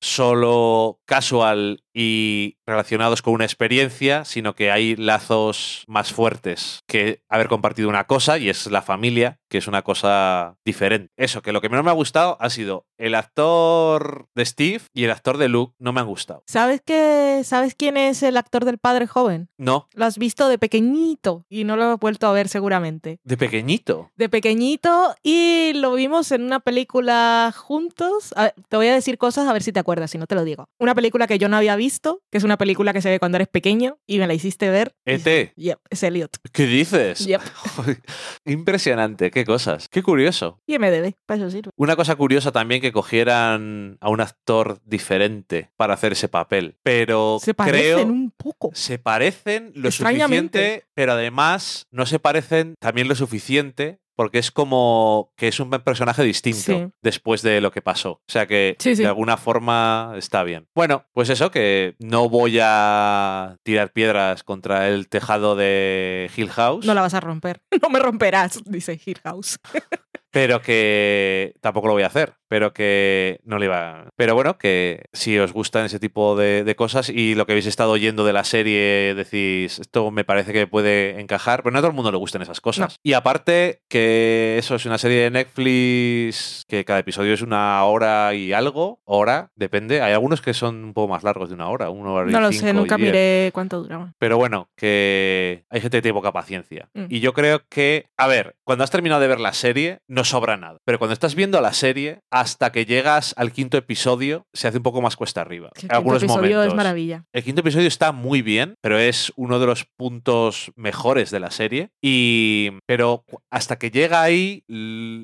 solo casual y relacionados con una experiencia, sino que hay lazos más fuertes que haber compartido una cosa y es la familia, que es una cosa diferente. Eso, que lo que menos me ha gustado ha sido el actor de Steve y el actor de Luke no me han gustado. ¿Sabes qué? ¿Sabes quién es el actor del padre joven? No, Lo has visto de pequeñito y no lo he vuelto a ver seguramente. de pequeñito. De pequeñito y lo vimos en una película juntos. A ver, te voy a decir cosas a ver si te acuerdas, si no te lo digo. Una película que yo no había visto, que es una película que se ve cuando eres pequeño y me la hiciste ver. E.T.. Yep, es Elliot. ¿Qué dices? Yep. Impresionante, qué cosas. Qué curioso. Y MDB, para eso sirve. Una cosa curiosa también que cogieran a un actor diferente para hacer ese papel. Pero Se creo parecen un poco. se parecen lo suficiente, pero además no se parecen también lo suficiente porque es como que es un personaje distinto Sí. después de lo que pasó. O sea que Sí, sí. de alguna forma está bien. Bueno, pues eso, que no voy a tirar piedras contra el tejado de Hill House. No la vas a romper. No me romperás, dice Hill House. pero que tampoco lo voy a hacer, pero que no le iba. Pero bueno, que si os gustan ese tipo de, de cosas y lo que habéis estado oyendo de la serie decís, esto me parece que puede encajar, pero no a todo el mundo le gustan esas cosas. Y aparte que eso es una serie de Netflix que cada episodio es una hora y algo, hora, depende. Hay algunos que son un poco más largos de una hora, una hora y No lo cinco sé, nunca miré cuánto duraba. Pero bueno, que hay gente que tiene poca paciencia. Mm. Y yo creo que, a ver, cuando has terminado de ver la serie, no sobra nada. Pero cuando estás viendo la serie, hasta que llegas al quinto episodio, se hace un poco más cuesta arriba. El algunos quinto episodio momentos. es maravilla. El quinto episodio está muy bien, pero es uno de los puntos mejores de la serie. Y. Pero hasta que llega ahí.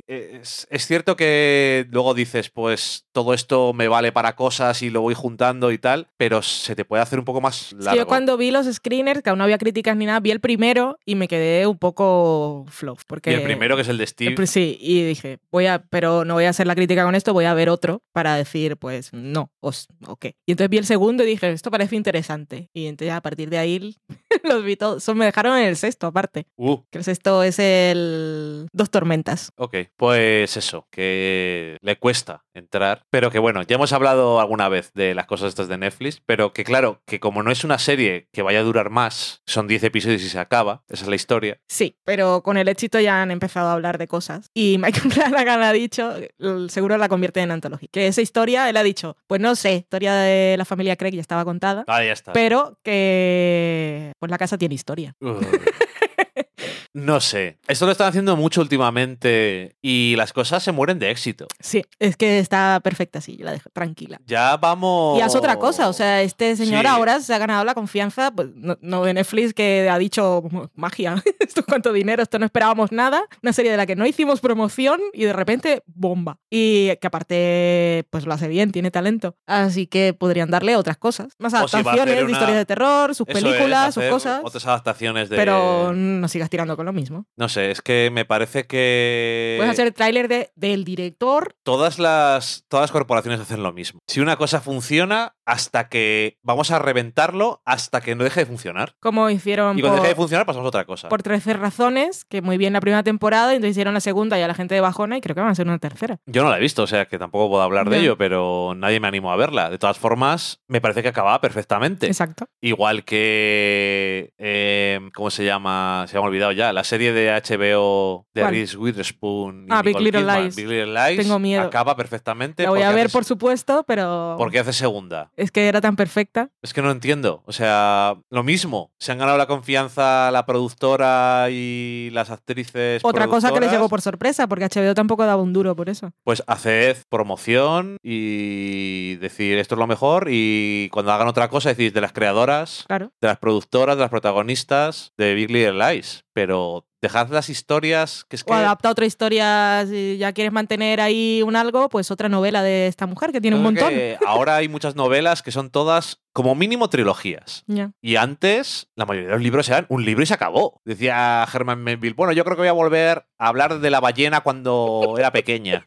Es, es cierto que luego dices, pues todo esto me vale para cosas y lo voy juntando y tal. Pero se te puede hacer un poco más largo. yo cuando vi los screeners, que aún no había críticas ni nada, vi el primero y me quedé un poco flow. Porque Y el primero, que es el de Steve. Sí, y dije, voy a, pero no voy a hacer la crítica con esto, voy a ver otro para decir, pues no, os, ok. Y entonces vi el segundo y dije, esto parece interesante. Y entonces a partir de ahí los vi todos. Son- me dejaron en el sexto, aparte. Uh, Que el sexto es el Dos Tormentas. Ok, pues eso, que le cuesta entrar, pero que bueno, ya hemos hablado alguna vez de las cosas estas de Netflix, pero que claro, que como no es una serie que vaya a durar más, son 10 episodios y se acaba, esa es la historia. Sí, pero con el éxito ya han empezado a hablar de cosas. Y Michael Flanagan ha dicho, seguro la convierte en antología, que esa historia, él ha dicho, pues no sé, historia de la familia Craig ya estaba contada, Ah, ya está. pero que pues la casa tiene historia. Uh. No sé, esto lo están haciendo mucho últimamente y las cosas se mueren de éxito. Sí, es que está perfecta así, yo la dejo tranquila. Ya vamos... Y haz otra cosa, o sea, este señor Sí. ahora se ha ganado la confianza, pues no, no de Netflix que ha dicho magia, esto es cuánto dinero, esto no esperábamos nada, una serie de la que no hicimos promoción y de repente bomba. Y que aparte pues lo hace bien, tiene talento, así que podrían darle otras cosas, más si adaptaciones de historias de terror, sus Eso es, películas, sus cosas, Otras adaptaciones de... pero no sigas tirando con lo mismo. No sé, es que me parece que... Puedes hacer el tráiler de, del director, todas las, todas las corporaciones hacen lo mismo. Si una cosa funciona, hasta que vamos a reventarlo, hasta que no deje de funcionar. como hicieron Y cuando por- deje de funcionar, pasamos a otra cosa. por 13 razones, que muy bien la primera temporada, y entonces hicieron la segunda y a la gente de bajona, y creo que van a ser una tercera. Yo no la he visto, o sea que tampoco puedo hablar de ello, pero nadie me animó a verla. De todas formas, me parece que acababa perfectamente. Exacto. Igual que. eh, ¿Cómo se llama? Se me ha olvidado ya. La serie de HBO de ¿Cuál? Reese Witherspoon. y Ah, Big Little Kidman, Lies. Big Little Lies. Tengo miedo. Acaba perfectamente. La voy a ver, por supuesto, pero Porque hace segunda. Es que era tan perfecta. Es que no entiendo. O sea, lo mismo. Se han ganado la confianza la productora y las actrices. Otra cosa que les llegó por sorpresa, porque HBO tampoco daba un duro por eso. Pues haced promoción y decir esto es lo mejor. Y cuando hagan otra cosa, decir de las creadoras, Claro. de las productoras, de las protagonistas de Big Little Lies. Pero Dejad las historias que es que... O adapta otra historia, si ya quieres mantener ahí un algo, pues otra novela de esta mujer que tiene un montón. que ahora hay muchas novelas que son todas como mínimo trilogías. Y antes, la mayoría de los libros eran un libro y se acabó. Decía Herman Melville, bueno, yo creo que voy a volver a hablar de la ballena cuando era pequeña.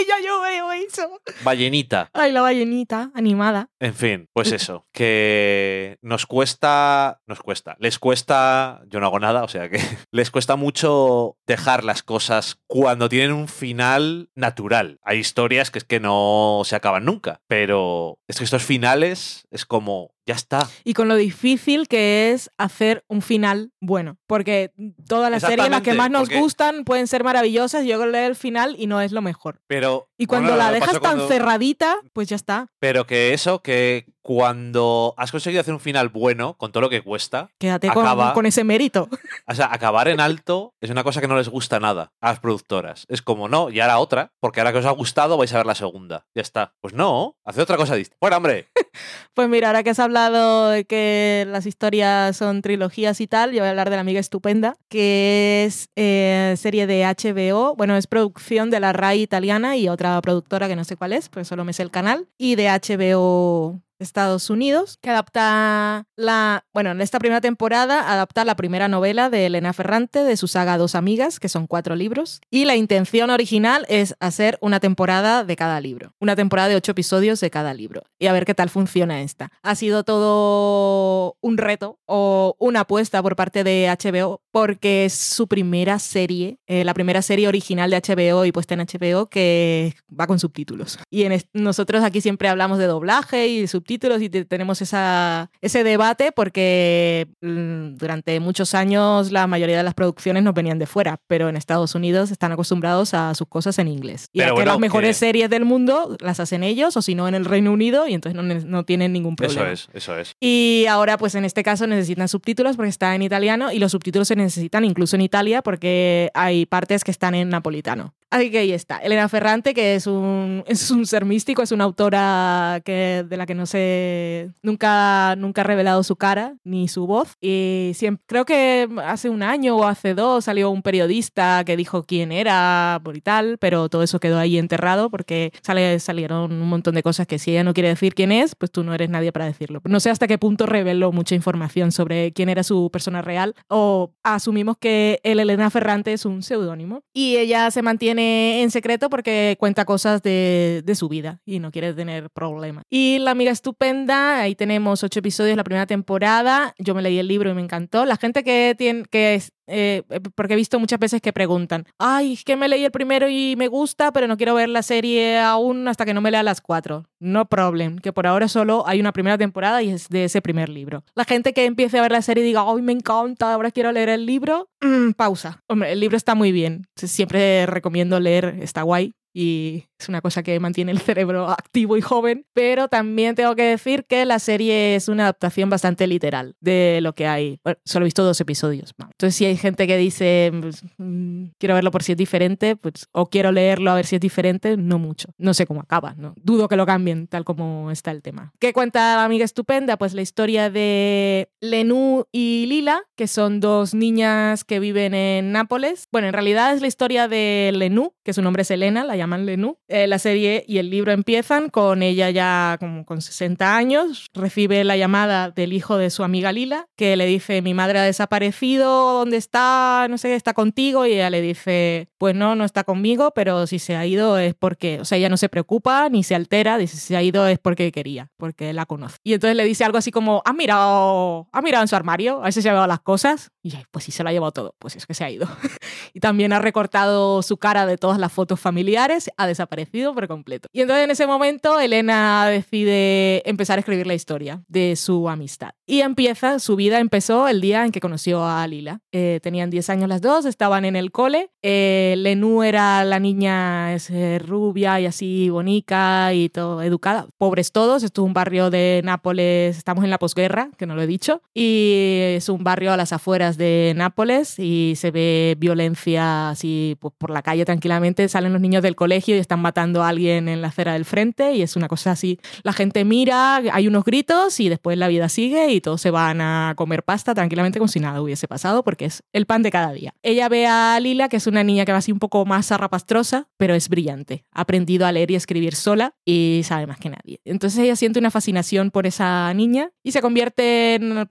Bella yo veo eso. Ballenita. Ay, la ballenita animada. En fin, pues eso, que nos cuesta, nos cuesta, les cuesta, yo no hago nada, o sea que les cuesta mucho dejar las cosas cuando tienen un final natural. Hay historias que es que no se acaban nunca, pero es que estos finales es como, ya está. Y con lo difícil que es hacer un final bueno. Porque todas las series, las que más nos porque- gustan, pueden ser maravillosas. Yo leo el final y no es lo mejor. Pero Y cuando bueno, la dejas tan cuando- cerradita, pues ya está. Pero que eso, que cuando has conseguido hacer un final bueno, con todo lo que cuesta, Quédate con, con ese mérito. O sea, acabar en alto es una cosa que no les gusta nada a las productoras. Es como, no, y ahora otra, porque ahora que os ha gustado vais a ver la segunda. Ya está. Pues no, hace otra cosa distinta. Bueno, hombre, Pues mira, ahora que has hablado de que las historias son trilogías y tal, yo voy a hablar de La Amiga Estupenda, que es eh, serie de HBO. Bueno, es producción de la RAI italiana y otra productora que no sé cuál es, pues solo me sé el canal. Y de HBO Estados Unidos, que adapta la, bueno, en esta primera temporada adapta la primera novela de Elena Ferrante de su saga Dos Amigas, que son cuatro libros, y la intención original es hacer una temporada de cada libro, una temporada de ocho episodios de cada libro, y a ver qué tal funciona esta. Ha sido todo un reto o una apuesta por parte de HBO, porque es su primera serie, eh, la primera serie original de HBO y puesta en HBO que va con subtítulos. Y en nosotros aquí siempre hablamos de doblaje y subtítulos y te- tenemos esa, ese debate porque mm, durante muchos años la mayoría de las producciones nos venían de fuera, pero en Estados Unidos están acostumbrados a sus cosas en inglés. Y que las mejores que- series del mundo las hacen ellos o si no en el Reino Unido y entonces no, no tienen ningún problema. eso es, eso es. Y ahora, pues en este caso necesitan subtítulos porque está en italiano y los subtítulos se necesitan incluso en Italia porque hay partes que están en napolitano. Así que ahí está. Elena Ferrante, que es un, es un ser místico, es una autora que, de la que no sé, nunca, nunca ha revelado su cara ni su voz. Y siempre, creo que hace un año o hace dos salió un periodista que dijo quién era por y tal, pero todo eso quedó ahí enterrado porque sale, salieron un montón de cosas que si ella no quiere decir quién es, pues tú no eres nadie para decirlo. No sé hasta qué punto reveló mucha información sobre quién era su persona real o asumimos que el Elena Ferrante es un seudónimo y ella se mantiene en secreto porque cuenta cosas de, de su vida y no quiere tener problemas. Y La Amiga Estupenda, ahí tenemos ocho episodios la primera temporada, yo me leí el libro y me encantó. La gente que tiene, que es, eh, porque he visto muchas veces que preguntan, ay, es que me leí el primero y me gusta, pero no quiero ver la serie aún hasta que no me lea las cuatro. No problem, que por ahora solo hay una primera temporada y es de ese primer libro. La gente que empiece a ver la serie y diga, ay, me encanta, ahora quiero leer el libro, mm, pausa. Hombre, el libro está muy bien. Siempre recomiendo leer, está guay. Y es una cosa que mantiene el cerebro activo y joven, pero también tengo que decir que la serie es una adaptación bastante literal de lo que hay. Bueno, solo he visto dos episodios. Entonces, si hay gente que dice, pues, mm, quiero verlo por si es diferente, pues, o quiero leerlo a ver si es diferente, no mucho. No sé cómo acaba, ¿no? Dudo que lo cambien tal como está el tema. ¿Qué cuenta la amiga estupenda? Pues la historia de Lenú y Lila, que son dos niñas que viven en Nápoles. Bueno, en realidad es la historia de Lenú, que su nombre es Elena, la llaman Lenú. Eh, la serie y el libro empiezan con ella ya como con 60 años, recibe la llamada del hijo de su amiga Lila, que le dice, mi madre ha desaparecido, ¿dónde está? No sé, está contigo. Y ella le dice, pues no, no está conmigo, pero si se ha ido es porque, o sea, ella no se preocupa ni se altera, dice, si se ha ido es porque quería, porque la conoce. Y entonces le dice algo así como, ¿has mirado, ¿has mirado en su armario? A si se ha llevado las cosas. Y ella, pues sí, se lo ha llevado todo, pues es que se ha ido. y también ha recortado su cara de todas las fotos familiares, ha desaparecido por completo. Y entonces en ese momento Elena decide empezar a escribir la historia de su amistad. Y empieza, su vida empezó el día en que conoció a Lila. Eh, tenían 10 años las dos, estaban en el cole. Eh, Lenú era la niña es, eh, rubia y así bonita y todo educada. Pobres todos, esto es un barrio de Nápoles, estamos en la posguerra, que no lo he dicho, y es un barrio a las afueras de Nápoles y se ve violencia así pues, por la calle tranquilamente, salen los niños del colegio y están matando a alguien en la acera del frente y es una cosa así. La gente mira, hay unos gritos y después la vida sigue y todos se van a comer pasta tranquilamente como si nada hubiese pasado porque es el pan de cada día. Ella ve a Lila, que es una niña que va así un poco más zarrapastrosa, pero es brillante. Ha aprendido a leer y escribir sola y sabe más que nadie. Entonces ella siente una fascinación por esa niña y se convierten,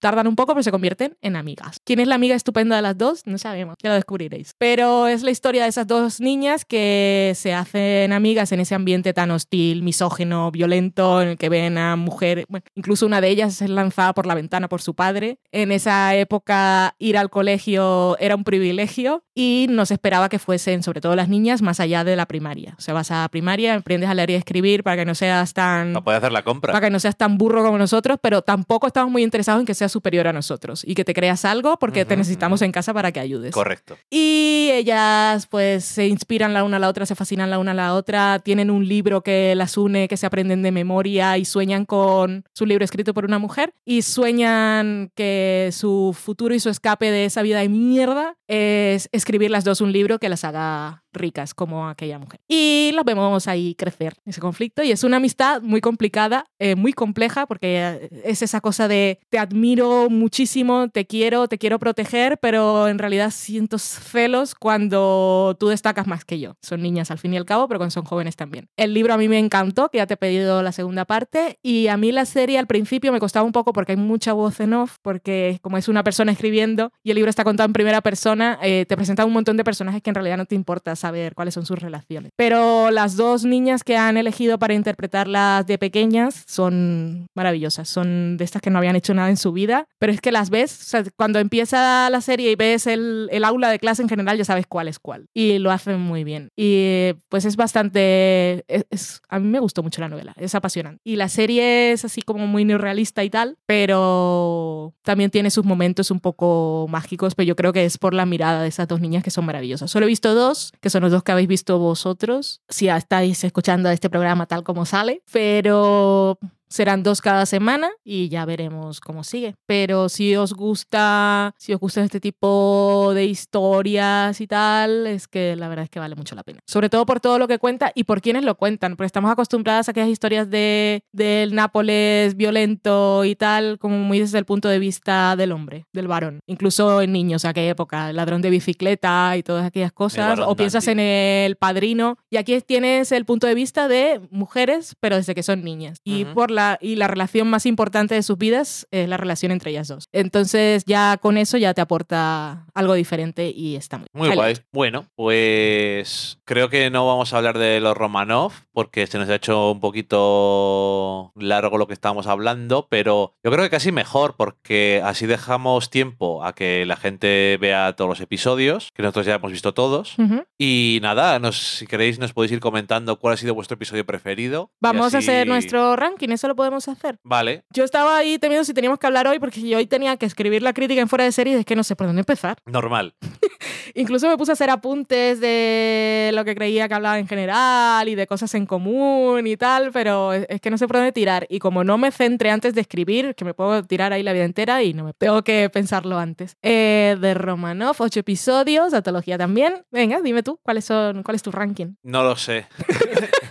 tardan un poco, pero se convierten en amigas. ¿Quién es la amiga estupenda de las dos? No sabemos, ya lo descubriréis. Pero es la historia de esas dos niñas que se hacen amigas en ese ambiente tan hostil, misógeno, violento, en el que ven a mujeres, bueno, incluso una de ellas es lanzada por la ventana por su padre. En esa época ir al colegio era un privilegio y no se esperaba que fuesen, sobre todo las niñas, más allá de la primaria. O sea, vas a primaria, aprendes a leer y escribir para que no seas tan No puede hacer la compra. para que no seas tan burro como nosotros, pero tampoco estamos muy interesados en que seas superior a nosotros y que te creas algo porque te Ujú, necesitamos ujú. en casa para que ayudes. Correcto. Y ellas pues se inspiran la una a la otra, se fascinan la una a la otra, tienen un libro que las une, que se aprenden de memoria y sueñan con su libro escrito por una mujer y sueñan que su futuro y su escape de esa vida de mierda es escribir las dos un libro que las haga ricas como aquella mujer. Y las vemos ahí crecer ese conflicto y es una amistad muy complicada, eh, muy compleja porque es esa cosa de te admiro muchísimo, te quiero, te quiero proteger, pero en realidad siento celos cuando tú destacas más que yo. Son niñas al fin y al cabo, pero cuando son jóvenes también. El libro a mí me encantó, que ya te he pedido la segunda parte, y a mí la serie al principio me costaba un poco porque hay mucha voz en off, porque como es una persona escribiendo y el libro está contado en primera persona, eh, te presenta un montón de personajes que en realidad no te importa saber cuáles son sus relaciones. Pero las dos niñas que han elegido para interpretarlas de pequeñas son maravillosas, son de estas que no habían hecho nada en su vida, pero es que las ves, o sea, cuando empieza la serie y ves el, el aula de clase en general, ya sabes cuál es cuál. Y lo hacen muy bien. Y pues es bastante... es- es- a mí me gustó mucho la novela, es apasionante. Y la serie es así como muy neorrealista y tal, pero también tiene sus momentos un poco mágicos, pero yo creo que es por la mirada de esas dos niñas que son maravillosas. Solo he visto dos, que son los dos que habéis visto vosotros, si estáis escuchando este programa tal como sale, pero serán dos cada semana y ya veremos cómo sigue. Pero si os gusta, si os gustan este tipo de historias y tal, es que la verdad es que vale mucho la pena. Sobre todo por todo lo que cuenta y por quienes lo cuentan, porque estamos acostumbradas a aquellas historias de del Nápoles violento y tal, como muy desde el punto de vista del hombre, del varón. Incluso en niños, aquella época, el ladrón de bicicleta y todas aquellas cosas. O piensas en el padrino. Y aquí tienes el punto de vista de mujeres, pero desde que son niñas. Y Ujú. por la y la relación más importante de sus vidas es la relación entre ellas dos. Entonces ya con eso ya te aporta algo diferente y está muy Muy guay. Bueno, pues creo que no vamos a hablar de los Romanov porque se nos ha hecho un poquito largo lo que estábamos hablando, pero yo creo que casi mejor porque así dejamos tiempo a que la gente vea todos los episodios, que nosotros ya hemos visto todos. Y nada, nos, si queréis nos podéis ir comentando cuál ha sido vuestro episodio preferido. Vamos a hacer nuestro ranking, eso lo podemos hacer. Vale, Yo estaba ahí temiendo si teníamos que hablar hoy porque yo hoy tenía que escribir la crítica en fuera de series, es que no sé por dónde empezar. normal. Incluso me puse a hacer apuntes de lo que creía que hablaba en general y de cosas en común y tal, pero es que no sé por dónde tirar. Y como no me centré antes de escribir, que me puedo tirar ahí la vida entera y no me tengo que pensarlo antes. Eh, de Romanov, ocho episodios, antología también. Venga, dime tú, ¿cuáles son, ¿cuál es tu ranking? No lo sé.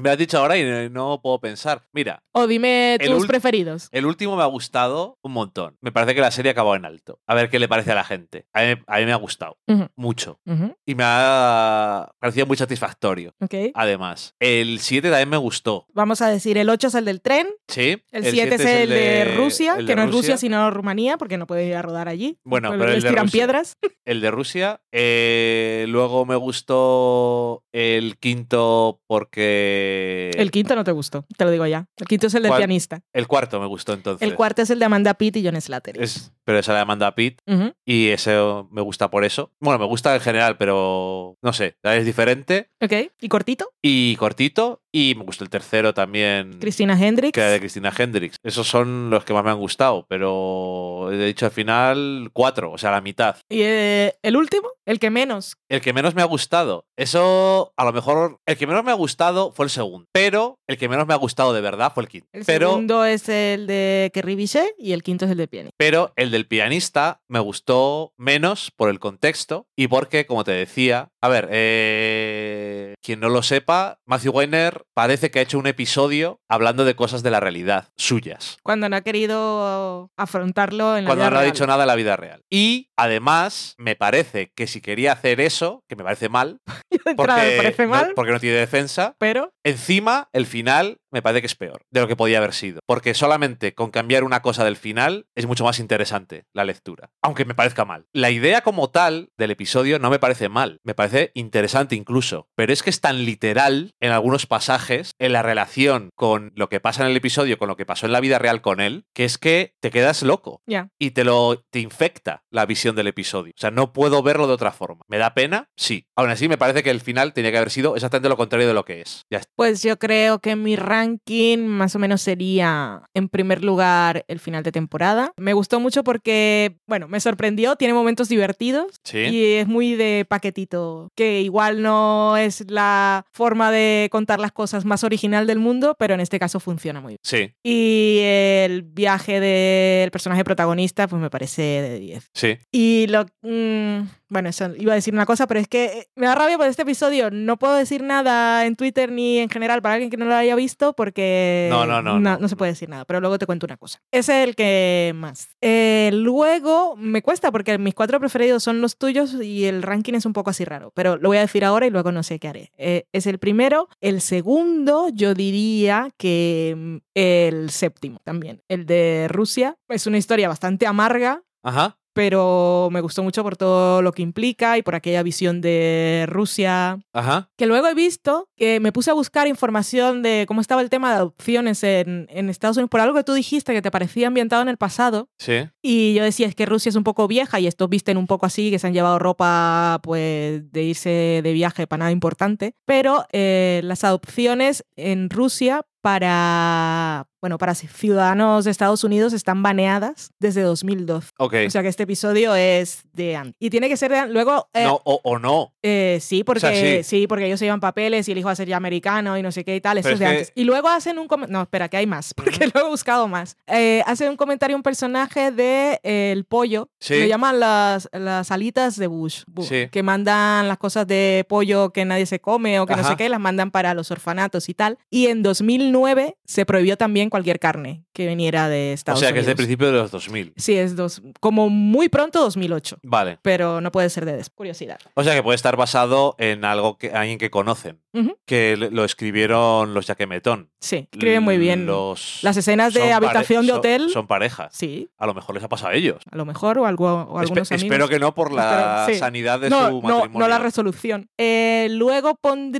Me has dicho ahora y no- puedo pensar. Mira, O dime El tus preferidos. El último me ha gustado un montón. Me parece que la serie ha acabado en alto. A ver qué le parece a la gente. A mí, a mí me ha gustado mucho. Y me ha parecido muy satisfactorio. Además, el 7 también me gustó. Vamos a decir, el 8 es el del tren, Sí. el 7 es el de, Rusia, el que de no es Rusia sino Rumanía, porque no puede ir a rodar allí. Bueno, pero el les de tiran Rusia. piedras. El de Rusia. Eh, luego me gustó el quinto porque. El quinto no te gustó, te lo digo ya. El quinto es el del pianista. El cuarto me gustó entonces. El cuarto es el de Amanda Pitt y John Slattery. Es, pero esa la manda a Pete. Ujú, Y ese me gusta por eso. Bueno, me gusta en general, pero no sé, es diferente. Ok. ¿Y cortito? Y cortito. Y me gustó el tercero también. Christina Hendricks. Que era de Cristina Hendricks. Esos son los que más me han gustado, pero He dicho al final cuatro, o sea, la mitad. Y eh, el último, el que menos. El que menos me ha gustado. Eso, a lo mejor, el que menos me ha gustado fue el segundo. Pero el que menos me ha gustado de verdad fue el quinto. El pero, segundo es el de Kerry Bichet y el quinto es el de Piani. pero el del pianista me gustó menos por el contexto y porque, como te decía, a ver, eh, quien no lo sepa, Matthew Weiner parece que ha hecho un episodio hablando de cosas de la realidad, suyas. Cuando no ha querido afrontarlo en la cuando vida no ha dicho nada en la vida real. Y además, me parece que si quería hacer eso, que me parece mal, entrada me parece no- mal, porque no tiene defensa, pero encima el final me parece que es peor de lo que podía haber sido. Porque solamente con cambiar una cosa del final es mucho más interesante la lectura. Aunque me parezca mal. La idea como tal del episodio no me parece mal. Me parece interesante incluso. Pero es que es tan literal en algunos pasajes en la relación con lo que pasa en el episodio, con lo que pasó en la vida real con él, que es que te quedas loco y te lo te infecta la visión del episodio. O sea, no puedo verlo de otra forma. ¿Me da pena? Sí. Aún así, me parece que el final tenía que haber sido exactamente lo contrario de lo que es. Ya está. Pues yo creo que mi ranking más o menos sería, en primer lugar, el final de temporada. Me gustó mucho porque, bueno, me sorprendió, tiene momentos divertidos Sí. y es muy de paquetito, que igual no es la forma de contar las cosas más original del mundo, pero en este caso funciona muy bien. Sí, Y el viaje del personaje protagonista, pues me parece de 10. sí. Y lo. mm, bueno, eso iba a decir una cosa, pero es que me da rabia por este episodio. No puedo decir nada en Twitter ni en general para alguien que no lo haya visto porque. No, no, no, no. se puede decir nada, pero luego te cuento una cosa. Ese es el que más. Eh, luego me cuesta porque mis cuatro preferidos son los tuyos y el ranking es un poco así raro, pero lo voy a decir ahora y luego no sé qué haré. Eh, es el primero. El segundo, yo diría que mm, el séptimo también. El de Rusia. Es una historia bastante amarga Ajá. Pero me gustó mucho por todo lo que implica y por aquella visión de Rusia. Ajá. Que luego he visto que me puse a buscar información de cómo estaba el tema de adopciones en, en Estados Unidos por algo que tú dijiste que te parecía ambientado en el pasado. Sí. Y yo decía, es que Rusia es un poco vieja y estos visten un poco así, que se han llevado ropa pues de irse de viaje para nada importante. Pero eh, las adopciones en Rusia para, bueno, para ciudadanos de Estados Unidos están baneadas desde 2012. Ok. O sea que este episodio es de antes. Y tiene que ser de Luego, eh, no, o, o no. eh, sí, porque O sea, sí. sí. porque ellos se llevan papeles y el hijo va a ser ya americano y no sé qué y tal. Eso es de que- antes. Y luego hacen un comentario. No, espera, que hay más, porque lo he buscado más. Eh, hace un comentario un personaje de eh, El Pollo. Sí. Lo llaman las, las alitas de Bush. Bu- Sí. Que mandan las cosas de pollo que nadie se come o que no sé qué, las mandan para los orfanatos y tal. Y en 2009 se prohibió también cualquier carne que viniera de O Estados sea, que es del Unidos. principio de los 2000. Sí, es dos, como muy pronto 2008, Vale. pero no puede ser de des. Curiosidad. O sea, que puede estar basado en algo que alguien que conocen. Que lo escribieron los Jaquemetón. Sí, escribe muy bien. Los... Las escenas de son habitación de son- hotel. Son, parejas. Sí, A lo mejor les ha pasado a ellos. a lo mejor, o, algo, o Espe- algunos amigos. espero que no por la Espero- sí. sanidad de no, su no, matrimonio. no la resolución. Eh, luego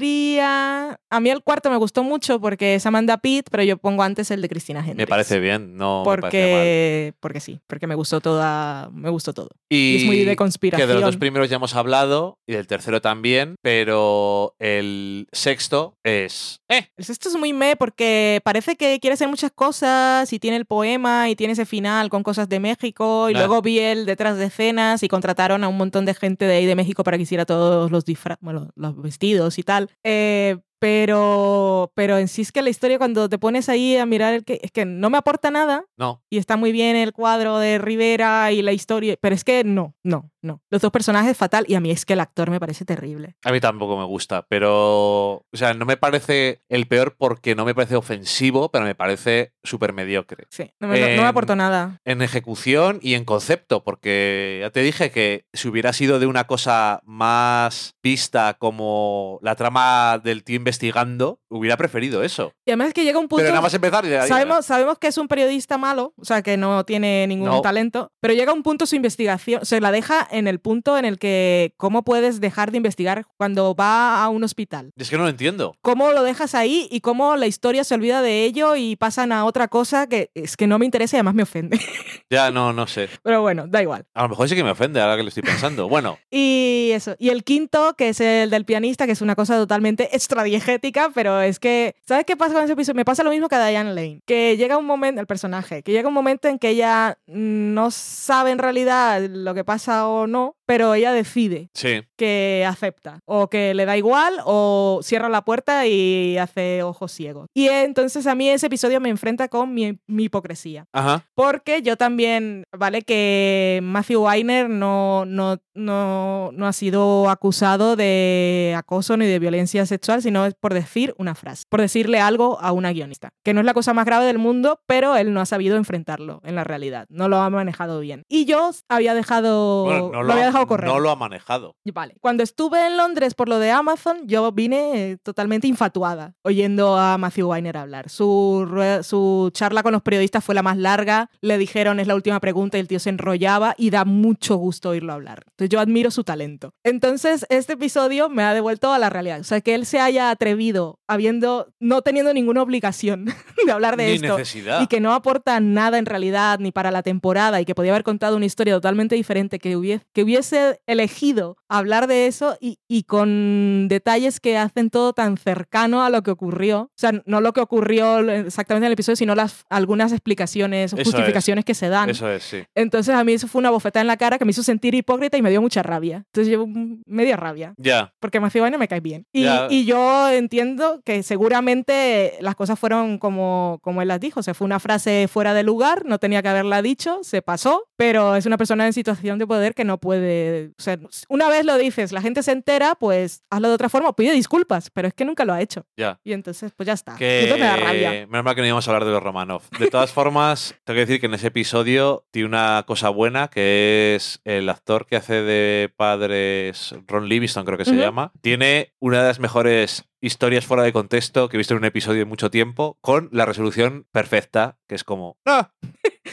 pondría. A mí el cuarto me gustó mucho porque es Amanda Pitt, pero yo pongo antes el de Cristina Hendricks. Me parece bien, no me parece mal. Porque, porque sí, porque me gustó toda. Me gustó todo. Y, Y es muy de Que de conspiración. los dos primeros ya hemos hablado y del tercero también, pero el sexto es. ¡Eh! El sexto es muy me porque parece que quiere hacer muchas cosas y tiene el poema y tiene ese final con cosas de México y Ah. luego vi el detrás de escenas y contrataron a un montón de gente de ahí de México para que hiciera todos los disfraces, bueno, los vestidos y tal. Eh, pero, pero en sí es que la historia cuando te pones ahí a mirar el que es que no me aporta nada No. y está muy bien el cuadro de Rivera y la historia, pero es que no, no, no. Los dos personajes fatal y a mí es que el actor me parece terrible. A mí tampoco me gusta, pero. O sea, no me parece el peor porque no me parece ofensivo, pero me parece súper mediocre. Sí, no me, no me Em, aportó nada. En ejecución y en concepto, porque ya te dije que si hubiera sido de una cosa más vista como la trama del tío investigando, hubiera preferido eso. Y además es que llega un punto... Pero nada más empezar y Sabemos, sabemos que es un periodista malo, o sea, que no tiene ningún No. talento, pero llega un punto su investigación, se la deja en el punto en el que cómo puedes dejar de investigar cuando va a un hospital. Es que no lo entiendo. ¿Cómo lo dejas ahí y cómo la historia se olvida de ello y pasan a otra cosa que es que no me interesa y además me ofende? Ya no, no sé. Pero bueno, da igual. A lo mejor sí que me ofende ahora que lo estoy pensando. Bueno, Y eso. Y el quinto, que es el del pianista, que es una cosa totalmente extradiegética, pero es que, ¿sabes qué pasa con ese episodio? Me pasa lo mismo que a Diane Lane, que llega un momento, el personaje, que llega un momento en que ella no sabe en realidad lo que pasa o no, pero ella decide Sí. que acepta o que le da igual o cierra la puerta y hace ojos ciegos. Y entonces a mí ese episodio me enfrenta con mi, mi hipocresía. Ajá. Porque yo también, ¿vale? Que Matthew Weiner no, no, no, no ha sido acusado de acoso ni de violencia sexual, sino es por decir una frase, por decirle algo a una guionista. Que no es la cosa más grave del mundo, pero él no ha sabido enfrentarlo en la realidad. No lo ha manejado bien. Y yo había dejado... Bueno, no lo, había ha- dejado correr. no lo ha manejado. Vale. Cuando estuve en Londres por lo de Amazon, yo vine eh, totalmente infatuada oyendo a Matthew Weiner hablar. Su, su charla con los periodistas fue la más larga. Le dijeron es la última pregunta y el tío se enrollaba y da mucho gusto oírlo hablar. Entonces yo admiro su talento. Entonces este episodio me ha devuelto a la realidad. O sea, que él se haya atrevido habiendo, no teniendo ninguna obligación de hablar de Ni esto necesidad. y que no aporta nada en realidad ni para la temporada y que podía haber contado una historia totalmente diferente, que hubiese, que hubiese elegido hablar de eso y, y con detalles que hacen todo tan cercano a lo que ocurrió. O sea, no lo que ocurrió exactamente en el episodio, sino las, algunas explicaciones o Eso es. justificaciones que se dan. Eso es, sí. Entonces a mí eso fue una bofetada en la cara que me hizo sentir hipócrita y me dio mucha rabia. Entonces yo mm, media rabia Ya. porque Matthew Weiner me cae bien. Y, Ya. y yo entiendo que seguramente las cosas fueron como, como él las dijo. O sea, fue una frase fuera de lugar, no tenía que haberla dicho, se pasó, pero es una persona en situación de poder que no puede... O sea, una vez lo dices, la gente se entera, pues hazlo de otra forma, pide disculpas, pero es que nunca lo ha hecho. Ya. Y entonces, pues ya está. Que... Entonces me da rabia. Menos mal que no íbamos a hablar de los Romanov. De todas formas, tengo que decir que en ese episodio tiene una cosa buena, que es el actor que hace de padres, Ron Livingston creo que se Ujú. llama, tiene una de las mejores historias fuera de contexto que he visto en un episodio en mucho tiempo, con la resolución perfecta, que es como... ¡Ah!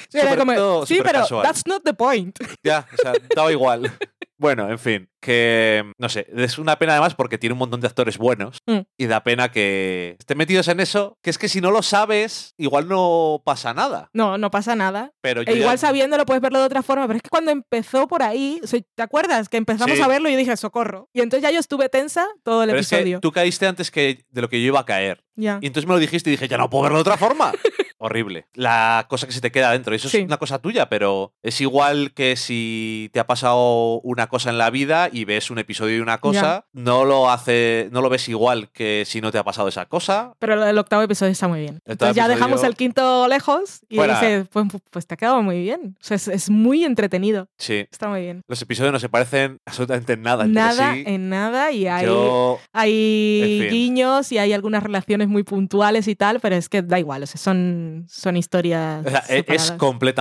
Sí, era Súper- como, todo sí, pero casual. that's not the point. Ya, o sea, daba igual. Bueno, en fin, que no sé, es una pena además porque tiene un montón de actores buenos Mm. y da pena que estén metidos en eso, que es que si no lo sabes, igual no pasa nada. No, no pasa nada. Pero E igual ya- sabiéndolo puedes verlo de otra forma, pero es que cuando empezó por ahí, ¿te acuerdas? Que empezamos Sí. a verlo y yo dije, socorro. Y entonces ya yo estuve tensa todo el pero es que episodio. tú caíste antes que de lo que yo iba a caer. Ya. Y entonces me lo dijiste y dije, ya no puedo verlo de otra forma. Horrible. La cosa que se te queda dentro. Y eso Sí. es una cosa tuya, pero es igual que si te ha pasado una cosa en la vida y ves un episodio de una cosa, no lo hace, no lo ves igual que si no te ha pasado esa cosa. Pero del octavo episodio está muy bien. El Entonces ya dejamos el quinto lejos y dices, pues, pues te ha quedado muy bien. O sea, es, es muy entretenido. Sí. Está muy bien. Los episodios no se parecen absolutamente en nada entre Nada sí. en nada y hay, Yo, hay En fin. guiños y hay algunas relaciones muy puntuales y tal, pero es que da igual, o sea, son, son historias. o sea, e- es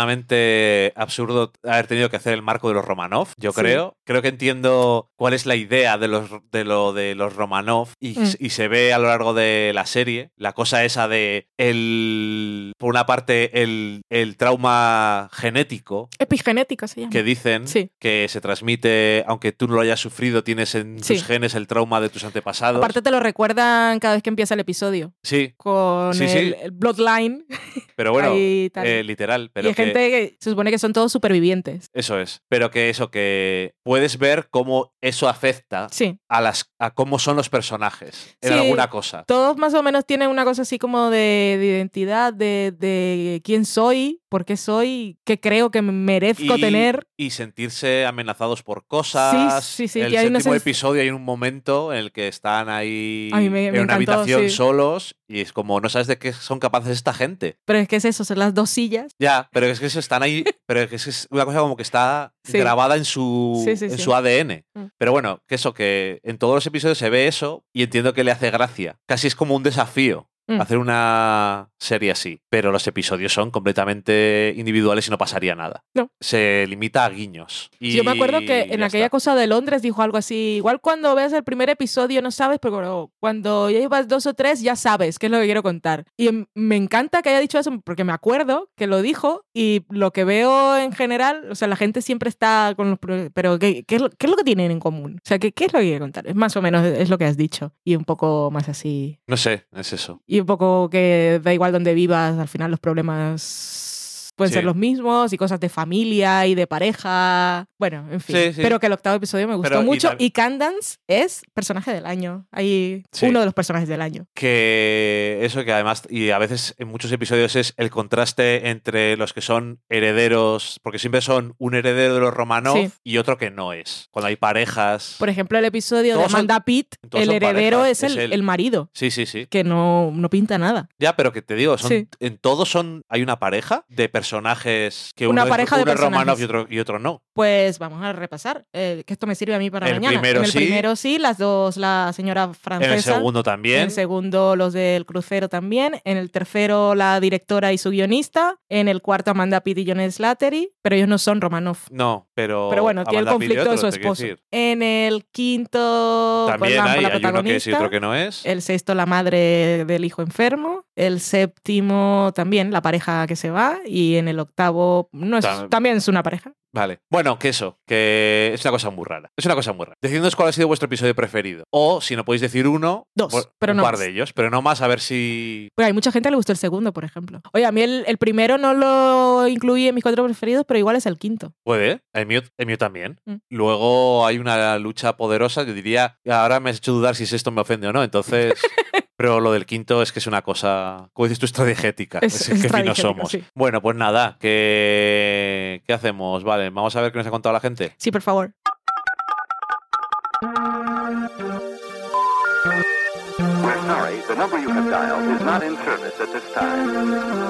completamente absurdo haber tenido que hacer el marco de los Romanov, yo Sí. creo. Creo que entiendo cuál es la idea de, los, de lo de los Romanov y, Mm. y se ve a lo largo de la serie. La cosa esa de, el, por una parte, el, el trauma genético Epigenético se llama. que dicen Sí. que se transmite, aunque tú no lo hayas sufrido, tienes en Sí. tus genes el trauma de tus antepasados. Aparte te lo recuerdan cada vez que empieza el episodio. sí, Con Sí, el, el Bloodline. pero bueno, ahí tal. eh, literal. Pero y hay que- gente que se supone que son todos supervivientes. Eso es. Pero que eso, que puedes ver cómo eso afecta Sí. a las a cómo son los personajes en Sí. alguna cosa. Todos más o menos tienen una cosa así como de, de identidad, de, de quién soy, por qué soy, qué creo que merezco Y- tener. Y sentirse amenazados por cosas. Sí, sí, sí, El que hay séptimo episodio hay un momento en el que están ahí me- en me una encantó, habitación solos y es como no sabes de qué son capaces esta gente. Pero es que es eso, son las dos sillas. Ya, pero es que eso están ahí, pero es que es una cosa como que está grabada en su Sí, en sí. su ADN. Mm. Pero bueno, que eso que en todos los episodios se ve eso y entiendo que le hace gracia. Casi es como un desafío Mm. hacer una serie así, pero los episodios son completamente individuales y no pasaría nada. No. Se limita a guiños. Y Yo me acuerdo que en aquella está. cosa de Londres dijo algo así, igual cuando veas el primer episodio no sabes, pero cuando ya llevas dos o tres ya sabes qué es lo que quiero contar. Y me encanta que haya dicho eso porque me acuerdo que lo dijo y lo que veo en general, o sea, la gente siempre está con los... Pero ¿qué, qué es, lo, qué es lo que tienen en común? O sea, ¿qué, ¿qué es lo que quiere contar? Es más o menos es lo que has dicho y un poco más así. No sé, es eso. Y un poco que da igual donde vivas, al final los problemas pueden Sí. ser los mismos y cosas de familia y de pareja. Bueno, en fin. Sí, sí. Pero que el octavo episodio me gustó Pero, y mucho. tam- Y, Candance es personaje del año. Sí. uno de los personajes del año. Que eso que además, y a veces en muchos episodios es el contraste entre los que son herederos, porque siempre son un heredero de los Romanov y otro que no es. Cuando hay parejas. Por ejemplo, el episodio de Todos son- Amanda Pitt, el heredero parejas, es, es el, el marido, Sí, sí, sí. que no, no pinta nada. Ya, pero que te digo, son, en todos son hay una pareja de personajes que Una uno, pareja es, de uno es Romanov y otro, y otro no. Pues vamos a repasar, eh, que esto me sirve a mí para El mañana. primero en el sí. primero sí, las dos, la señora francesa. En el segundo En también. el segundo, los del crucero también. En el tercero, la directora y su guionista. En el cuarto, Amanda Pitt y John Slattery. Pero ellos no son Romanov. No, pero. Pero bueno, tiene el conflicto de su esposo. En el quinto, También hay, la hay uno que sí y otro que no es. El sexto, la madre del hijo enfermo. El séptimo, también la pareja que se va. Y en el octavo, no es, Tam- también es una pareja. Vale. Bueno, que eso, que es una cosa muy rara. Es una cosa muy rara. Decidnos cuál ha sido vuestro episodio preferido. O, si no podéis decir uno, Dos, pues, pero un no par más. de ellos, pero no más, a ver si. Pues hay mucha gente que le gustó el segundo, por ejemplo. Oye, a mí el, el primero no lo incluí en mis cuatro preferidos, pero igual es el quinto. Puede, el mío, el mío también. Mm. Luego hay una lucha poderosa, yo diría, ahora me has hecho dudar si esto me ofende o no, entonces... Pero lo del quinto es que es una cosa, como dices tú, estrategética. Es- Es, que finos somos. sí. Bueno, pues nada, ¿qué, ¿qué hacemos? Vale, vamos a ver qué nos ha contado la gente. Sí, por favor. We're sorry, the number you have dialed is not in service at this time.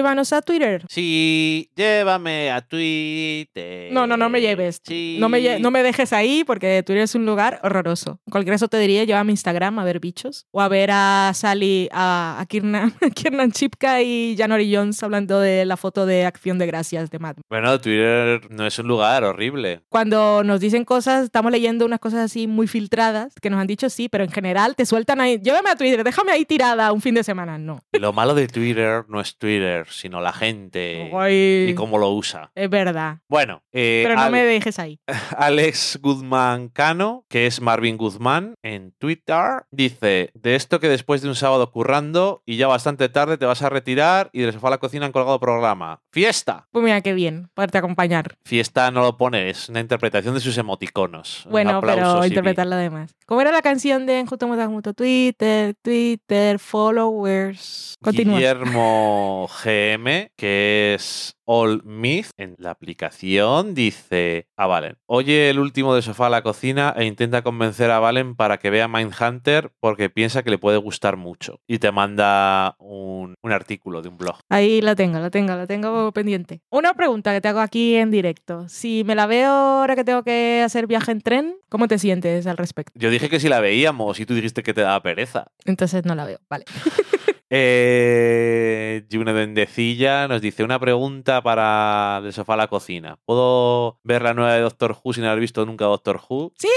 Llévanos a Twitter. Sí, llévame a Twitter. No, no, no me lleves. Sí. No me, lle- no me dejes ahí porque Twitter es un lugar horroroso. En cualquier caso te diría, llévame a Instagram a ver bichos. O a ver a Sally, a, a Kiernan, Kiernan Chipka y Janori Jones hablando de la foto de Acción de Gracias de Mad Men. Bueno, Twitter no es un lugar horrible. Cuando nos dicen cosas, estamos leyendo unas cosas así muy filtradas que nos han dicho sí, pero en general te sueltan ahí. Llévame a Twitter, déjame ahí tirada un fin de semana. No. Lo malo de Twitter no es Twitter, sino la gente y cómo lo usa. Es verdad. Bueno, eh, Pero no me dejes ahí. Alex Guzmán Cano, que es Marvin Guzmán, en Twitter, dice: De esto que después de un sábado currando y ya bastante tarde te vas a retirar y del sofá a la cocina han colgado programa. ¡Fiesta! Pues mira qué bien, poderte acompañar. Fiesta no lo pone, es una interpretación de sus emoticonos. Bueno, pero Sibi. interpretar lo demás. ¿Cómo era la canción de Enjuto Muta Muto? Twitter, Twitter, followers. Continúa. Guillermo Que es All Myth, en la aplicación dice a Valen, oye el último de sofá a la cocina e intenta convencer a Valen para que vea Mindhunter porque piensa que le puede gustar mucho. Y te manda un, un artículo de un blog. Ahí la tengo, la tengo, la tengo pendiente. Una pregunta que te hago aquí en directo. Si me la veo ahora que tengo que hacer viaje en tren, ¿cómo te sientes al respecto? Yo dije que si la veíamos y tú dijiste que te daba pereza. Entonces no la veo, vale. Eh, Yuna Dendecilla nos dice una pregunta para del sofá a la cocina. ¿Puedo ver la nueva de Doctor Who sin haber visto nunca Doctor Who? ¡Sí!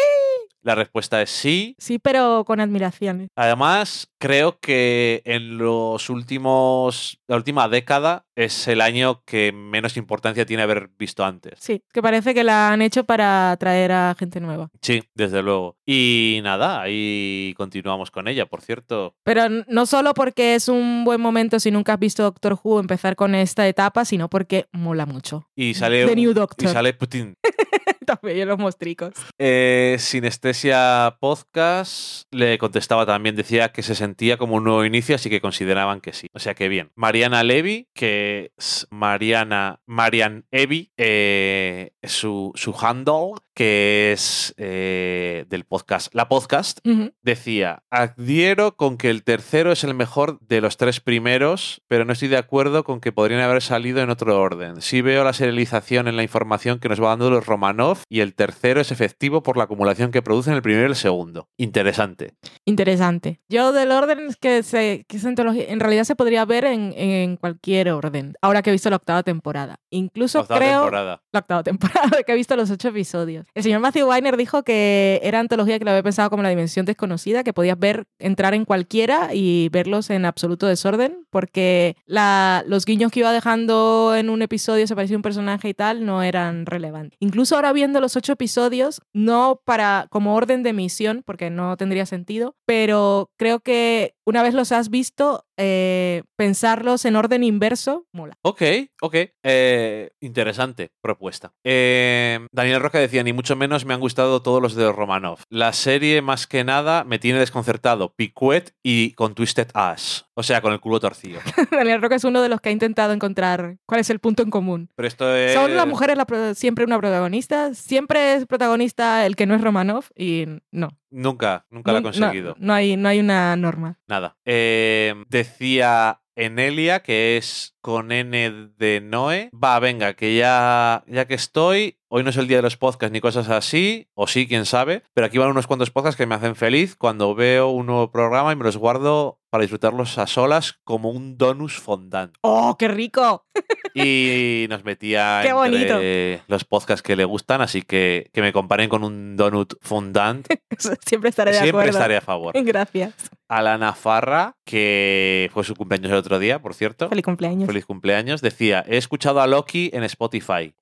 La respuesta es sí. Sí, pero con admiración. Además, creo que en los últimos. La última década es el año que menos importancia tiene haber visto antes. Sí, que parece que la han hecho para atraer a gente nueva. Sí, desde luego. Y nada, ahí continuamos con ella, por cierto. Pero no solo porque es un buen momento si nunca has visto Doctor Who empezar con esta etapa, sino porque mola mucho. Y sale. The New Doctor. Y sale Putin. También los mostricos. Eh, Sinestesia Podcast le contestaba también, decía que se sentía como un nuevo inicio, así que consideraban que sí. O sea que bien. Mariana Levy, que es Mariana, Marian Evi, eh, su, su handle, que es eh, del podcast, la podcast, decía, adhiero con que el tercero es el mejor de los tres primeros, pero no estoy de acuerdo con que podrían haber salido en otro orden. Sí veo la serialización en la información que nos va dando los Romanov y el tercero es efectivo por la acumulación que producen el primero y el segundo. Interesante. Interesante. Yo del orden es que, se, que en realidad se podría ver en, en cualquier orden. Ahora que he visto la octava temporada. Incluso Octava creo... temporada. La octava temporada, que he visto los ocho episodios. El señor Matthew Weiner dijo que era antología que lo había pensado como la dimensión desconocida, que podías ver, entrar en cualquiera y verlos en absoluto desorden, porque los guiños que iba dejando en un episodio se parecía un personaje y tal no eran relevantes. Incluso ahora viendo los ocho episodios, no para como orden de emisión, porque no tendría sentido, pero creo que una vez los has visto, eh, pensarlos en orden inverso mola. Ok, ok. Eh, interesante propuesta. Eh, Daniel Roca decía, ni mucho menos me han gustado todos los de Romanov. La serie, más que nada, me tiene desconcertado. Piquet y con Twisted Ash. O sea, con el culo torcido. Daniel Roca es uno de los que ha intentado encontrar cuál es el punto en común. Pero esto es... ¿Son las mujeres la pro- siempre una protagonista? ¿Siempre es protagonista el que no es Romanov? Y no. Nunca, nunca No- conseguido. No, no hay, no hay una norma. Nada. Eh, decía Enelia, que es con N de Noé. Va, venga, que ya, ya que estoy, hoy no es el día de los podcasts ni cosas así, o sí, quién sabe, pero aquí van unos cuantos podcasts que me hacen feliz cuando veo un nuevo programa y me los guardo para disfrutarlos a solas como un donus fondant. ¡Oh, qué rico! Y nos metía Qué entre los podcasts que le gustan, así que que me comparen con un donut fondant. Siempre estaré de Siempre acuerdo. estaré a favor. Gracias. Alana Farra, que fue su cumpleaños el otro día, por cierto. Feliz cumpleaños. Feliz cumpleaños. Decía, he escuchado a Loki en Spotify.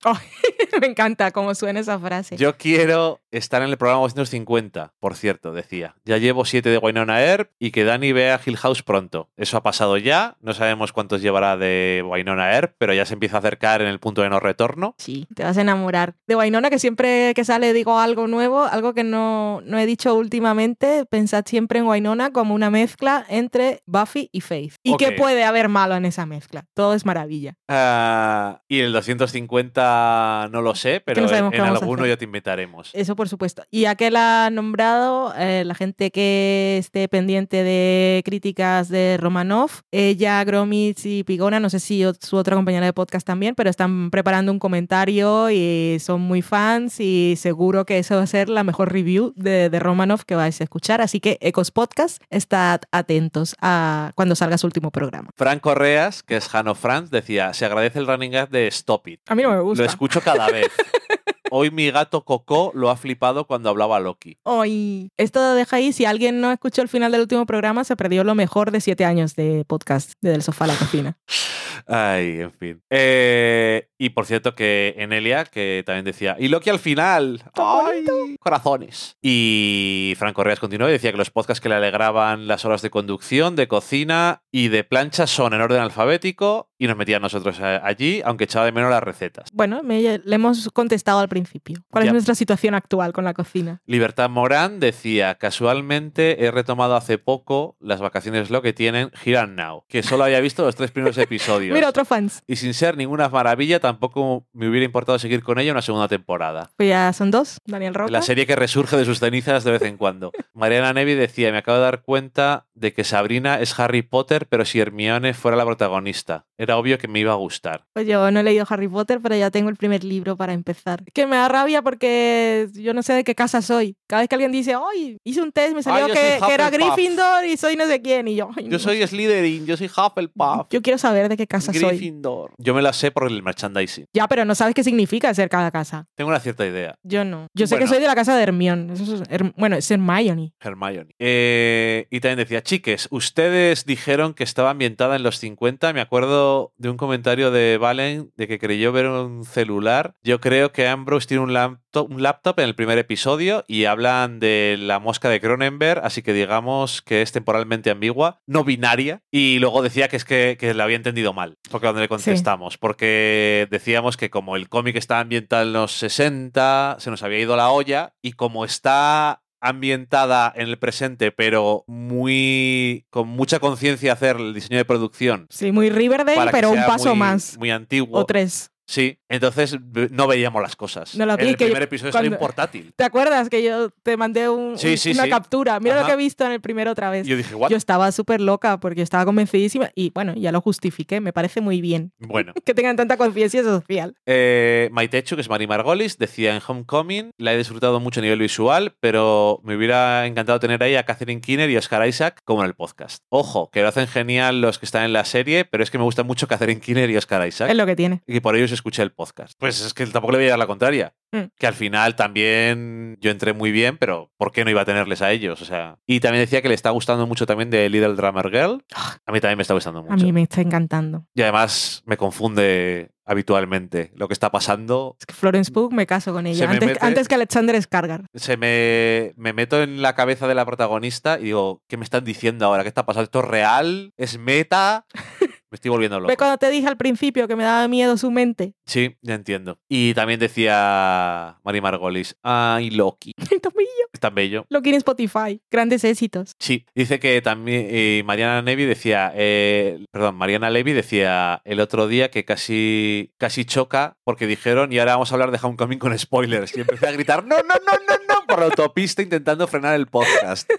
Me encanta cómo suena esa frase. Yo quiero estar en el programa 250, por cierto, decía. Ya llevo siete de Wynonna Earp y que Dani vea Hill House pronto. Eso ha pasado ya. No sabemos cuántos llevará de Wynonna Earp, pero ya se empieza a acercar en el punto de no retorno. Sí, te vas a enamorar. De Wainona, que siempre que sale digo algo nuevo, algo que no, no he dicho últimamente, pensad siempre en Wainona como una mezcla entre Buffy y Faith. ¿Y Ok. qué puede haber malo en esa mezcla? Todo es maravilla. Ah, y el 250 no lo sé, pero no en, alguno ya te invitaremos. Eso por supuesto. Y aquel ha nombrado, eh, la gente que esté pendiente de críticas de Romanov, ella, Gromit y Pigona, no sé si su otra compañera de podcast también, pero están preparando un comentario y son muy fans y seguro que eso va a ser la mejor review de, de Romanov que vais a escuchar. Así que Ecos Podcast, estad atentos a cuando salga su último programa. Fran Correas, que es Jano Franz, decía, se agradece el running gag de Stop It. A mí no me gusta. Lo escucho cada vez. Hoy mi gato Coco lo ha flipado cuando hablaba Loki. Hoy, esto deja ahí, si alguien no escuchó el final del último programa, se perdió lo mejor de siete años de podcast de Del Sofá a la Cocina. Ay, en fin. Eh, y por cierto que Enelia, que también decía, y Loki al final. ¡Ay! Corazones. Y Fran Correas continuó y decía que los podcasts que le alegraban las horas de conducción, de cocina y de plancha son en orden alfabético y nos metía a nosotros eh, allí, aunque echaba de menos las recetas. Bueno, me- le hemos contestado al principio. ¿Cuál Ya. es nuestra situación actual con la cocina? Libertad Morán decía, casualmente he retomado hace poco las vacaciones lo que tienen and Now, que solo había visto los tres primeros episodios. Mira, otro fans. Y sin ser ninguna maravilla, tampoco me hubiera importado seguir con ella una segunda temporada. Pues ya son dos. Daniel Roca. La serie que resurge de sus cenizas de vez en cuando. Mariana Nevi decía, me acabo de dar cuenta de que Sabrina es Harry Potter, pero si Hermione fuera la protagonista. Era obvio que me iba a gustar. Pues yo no he leído Harry Potter, pero ya tengo el primer libro para empezar. Que me da rabia porque yo no sé de qué casa soy. Cada vez que alguien dice, ¡ay! Hice un test, me salió Ay, yo que, que era Hufflepuff". Gryffindor y soy no sé quién. Y yo, "Ay, Yo no". soy Slytherin, yo soy Hufflepuff. Yo quiero saber de qué casa soy. Gryffindor. Yo me la sé por el merchandising. Ya, pero no sabes qué significa ser cada casa. Tengo una cierta idea. Yo no. Yo sé Bueno. que soy de la casa de Hermione. Eso es Her- bueno, es Hermione. Hermione. Eh, y también decía, chiques, ustedes dijeron que estaba ambientada en los 50. Me acuerdo de un comentario de Valen de que creyó ver un celular. Yo creo que Ambrose tiene un laptop, un laptop en el primer episodio y hablan de la mosca de Cronenberg, así que digamos que es temporalmente ambigua, no binaria. Y luego decía que es que, que lo había entendido mal, porque cuando le contestamos, porque decíamos que como el cómic está ambientado en los 60, se nos había ido la olla y como está ambientada en el presente, pero muy con mucha conciencia hacer el diseño de producción. Sí, muy Riverdale, pero un paso muy- más. Muy antiguo. O tres. Sí, entonces no veíamos las cosas. No lo vi, en el que yo- primer episodio salió un portátil. ¿Te acuerdas que yo te mandé un- Sí, un- sí, una sí. captura? Mira lo que he visto en el primero otra vez. Yo dije, ¿what? Yo estaba súper loca porque estaba convencidísima y bueno, ya lo justifiqué. Me parece muy bien Bueno. que tengan tanta conciencia social. Eh, Maitechu, que es Mari Margolis, decía en Homecoming, la he disfrutado mucho a nivel visual, pero me hubiera encantado tener ahí a Catherine Keener y Oscar Isaac como en el podcast. Ojo, que lo hacen genial los que están en la serie, pero es que me gusta mucho Catherine Keener y Oscar Isaac. Es lo que tiene. Y por ello os escuché el podcast. Pues es que tampoco le voy a dar la contraria. Mm. Que al final también yo entré muy bien, pero ¿por qué no iba a tenerles a ellos? O sea, y también decía que le está gustando mucho también de Little Drummer Girl. A mí también me está gustando A mucho. mí me está encantando. Y además me confunde habitualmente lo que está pasando. Es que Florence Pugh me caso con ella. Antes, mete- antes que Alexander Skargar. Se me, me meto en la cabeza de la protagonista y digo, ¿qué me están diciendo ahora? ¿Qué está pasando? ¿Esto es real? ¿Es meta? Me estoy volviendo loco. Ve cuando te dije al principio que me daba miedo su mente. Sí, ya entiendo. Y también decía Mari Margolis, ay, Loki, Tan bello. es tan bello. Lo quiere en Spotify. Grandes éxitos. Sí, dice que también eh, Mariana Nevi decía, eh, perdón, Mariana Levy decía el otro día que casi, casi choca porque dijeron y ahora vamos a hablar de Homecoming con spoilers. Y empecé a gritar, no, no, no, no, no, por la autopista intentando frenar el podcast.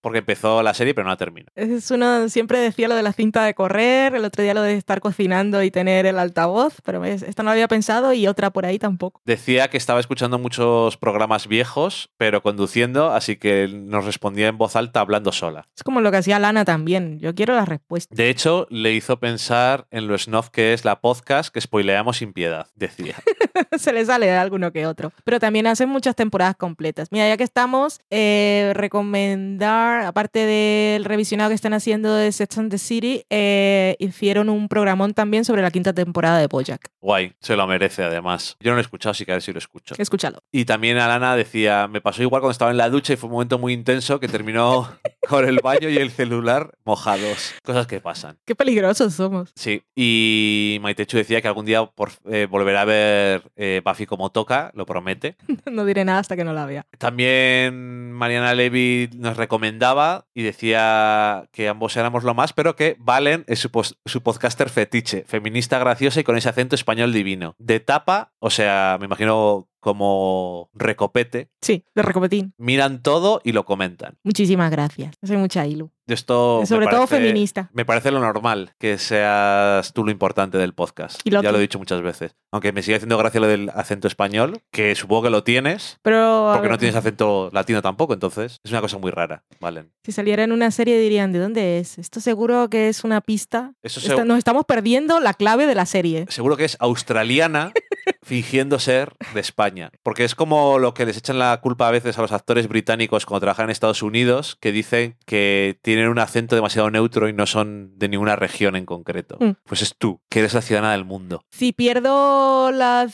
Porque empezó la serie pero no la terminó. Es uno siempre decía lo de la cinta de correr, el otro día lo de estar cocinando y tener el altavoz, pero es- esta no lo había pensado y otra por ahí tampoco. Decía que estaba escuchando muchos programas viejos, pero conduciendo, así que nos respondía en voz alta hablando sola. Es como lo que hacía Lana también. Yo quiero la respuesta. De hecho, le hizo pensar en lo snuff que es la podcast que spoileamos sin piedad, decía. Se le sale alguno que otro. Pero también hacen muchas temporadas completas. Mira, ya que estamos, eh, recomendar, aparte del revisionado que están haciendo de Sex and the City, eh, hicieron un programón también sobre la quinta temporada de Bojack. Guay, se lo merece además. Yo no lo he escuchado, así que a ver si lo escucho. Escúchalo. Y también Alana decía, me pasó igual cuando estaba en la ducha y fue un momento muy intenso que terminó con el baño y el celular mojados. Cosas que pasan. Qué peligrosos somos. Sí, y Maitechu decía que algún día por, eh, volverá a ver Buffy como toca, lo promete. No diré nada hasta que no la vea. También Mariana Levy nos recomendaba y decía que ambos éramos lo más, pero que Valen es su, su podcaster fetiche, feminista graciosa y con ese acento español divino. De tapa, o sea, me imagino como recopete, Sí, de recopetín. miran todo y lo comentan. Muchísimas gracias. Soy mucha ilu. Esto Sobre todo feminista. Me parece lo normal que seas tú lo importante del podcast. Y lo ya lo he dicho muchas veces. Aunque me sigue haciendo gracia lo del acento español, que supongo que lo tienes, Pero porque no tienes acento latino tampoco, entonces es una cosa muy rara, ¿vale? si saliera en una serie dirían, ¿de dónde es? Esto seguro que es una pista. Eso se- nos estamos perdiendo la clave de la serie. seguro que es australiana fingiendo ser de España. Porque es como lo que les echan la culpa a veces a los actores británicos cuando trabajan en Estados Unidos, que dicen que tienen un acento demasiado neutro y no son de ninguna región en concreto. Mm. Pues es tú, que eres la ciudadana del mundo. Si pierdo la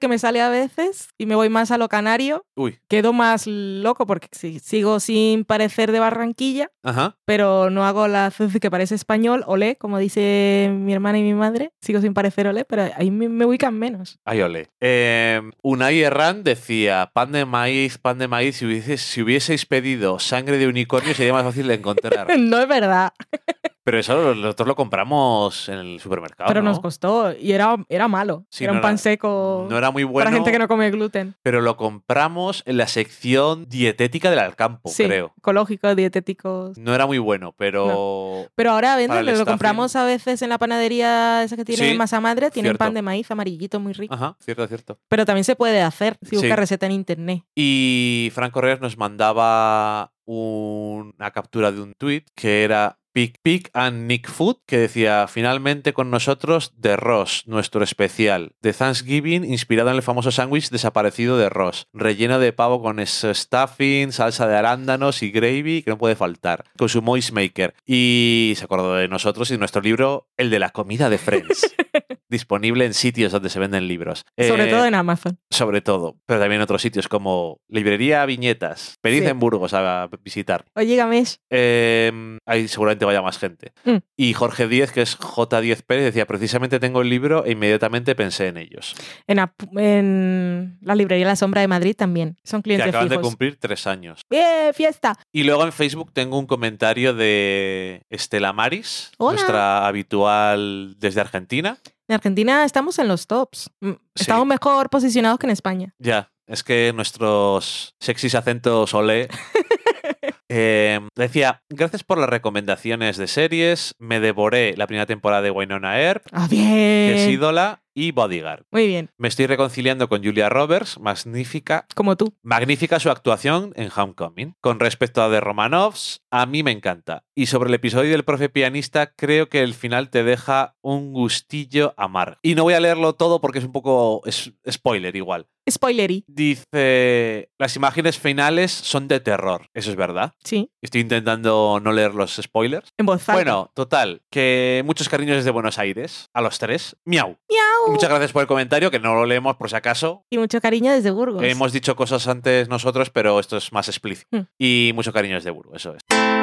que me sale a veces y me voy más a lo canario, Uy, quedo más loco porque si- sigo sin parecer de Barranquilla, ajá. pero no hago la que parece español, olé, como dice mi hermana y mi madre. Sigo sin parecer olé, pero ahí me, me ubican menos. Ay, ole. Eh, Unai decía, pan de maíz, pan de maíz, si, si hubieseis pedido sangre de unicornio sería más fácil de encontrar. no es verdad, Pero eso nosotros lo compramos en el supermercado, pero ¿no? nos costó y era, era malo. Sí, era no un pan era- seco No era muy bueno, para gente que no come gluten. pero lo compramos en la sección dietética del Alcampo, Sí, creo. ecológicos, dietéticos. No era muy bueno, pero... Pero ahora venden, lo compramos a veces en la panadería esa que tiene Sí, masa madre, tienen cierto. pan de maíz amarillito muy rico. Ajá, cierto, cierto. Pero también se puede hacer si Sí. buscas receta en internet. Y Frank Correas nos mandaba una captura de un tweet que era Pick Pick and Nick Food, que decía, finalmente con nosotros The Ross, nuestro especial, de Thanksgiving, inspirado en el famoso sándwich desaparecido de Ross, relleno de pavo con stuffing, salsa de arándanos y gravy, que no puede faltar, con su moist maker. Y se acordó de nosotros y de nuestro libro, el de la comida de Friends, disponible en sitios donde se venden libros. Sobre Eh, todo en Amazon. sobre todo, pero también en otros sitios como Librería Viñetas, Pedid Sí. en Burgos a visitar. Oye, Gamesh, Eh, ahí seguramente vaya más gente. Mm. Y Jorge Díez, que es J10 Pérez, decía, precisamente tengo el libro e inmediatamente pensé en ellos. en, la librería La Sombra de Madrid también. Son Que clientes acaban de fijos. cumplir tres años. ¡Eh, fiesta! Y luego en Facebook tengo un comentario de Estela Maris, Hola. nuestra habitual desde Argentina. En Argentina estamos en los tops. Mm, Sí. Estamos mejor posicionados que en España. Ya, es que nuestros sexys acentos olé Eh, decía, gracias por las recomendaciones de series. Me devoré la primera temporada de Winona Earp, Ah, que es ídola, y Bodyguard. Muy bien. Me estoy reconciliando con Julia Roberts, magnífica. Como tú. Magnífica su actuación en Homecoming. Con respecto a The Romanovs, a mí me encanta. Y sobre el episodio del profe pianista, creo que el final te deja un gustillo amargo. Y no voy a leerlo todo porque es un poco es spoiler igual. Spoilery. Dice, las imágenes finales son de terror. Eso es verdad. Sí. Estoy intentando no leer los spoilers. En voz alta. Bueno, total, que muchos cariños desde Buenos Aires, a los tres. Miau. Miau. Muchas gracias por el comentario, que no lo leemos por si acaso. Y mucho cariño desde Burgos. Hemos dicho cosas antes nosotros, pero esto es más explícito. Hmm. Y mucho cariño desde Burgos, eso es.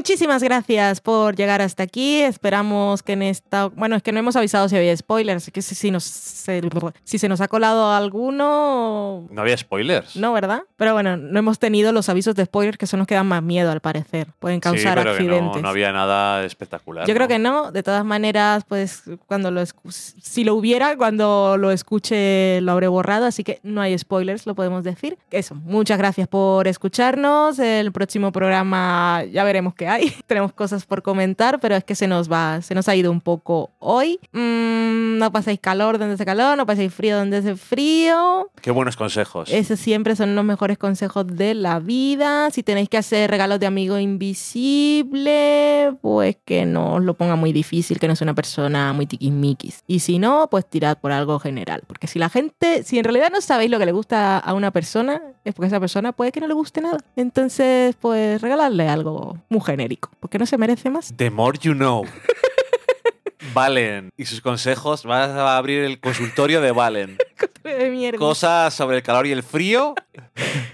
Muchísimas gracias por llegar hasta aquí. Esperamos que en esta. Bueno, es que no hemos avisado si había spoilers. Así que si, si nos, se, si se nos ha colado alguno. No había spoilers. No, ¿verdad? Pero bueno, no hemos tenido los avisos de spoilers que eso nos quedan más miedo al parecer. Pueden Sí, causar pero que no, accidentes. no había nada espectacular. Yo creo ¿no? que no. De todas maneras, pues cuando lo si lo hubiera, cuando lo escuche lo habré borrado, así que no hay spoilers, lo podemos decir. Eso, muchas gracias por escucharnos. El próximo programa ya veremos qué hay. Tenemos cosas por comentar, pero es que se nos va, se nos ha ido un poco hoy. Mm, no paséis calor donde hace calor, no paséis frío donde hace frío. Qué buenos consejos. Esos siempre son los mejores consejos de la vida. Si tenéis que hacer regalos de amigo invisible, pues que no os lo ponga muy difícil, que no sea una persona muy tiquismiquis. Y si no, pues tirad por algo general. Porque si la gente, si en realidad no sabéis lo que le gusta a una persona, es porque esa persona puede que no le guste nada. Entonces, pues regalarle algo muy genérico, porque no se merece más. The more you know. Valen y sus consejos. Vas a abrir el consultorio de Valen. De mierda. Cosas sobre el calor y el frío.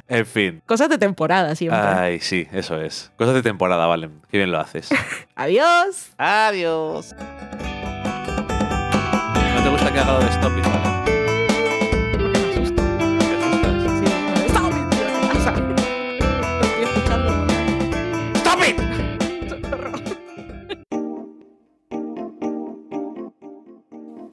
En fin. Cosas de temporada siempre. Ay, sí, eso es. Cosas de temporada, Valen. Qué bien lo haces. Adiós. Adiós. ¿No te gusta que haga lo de stop it, Valen?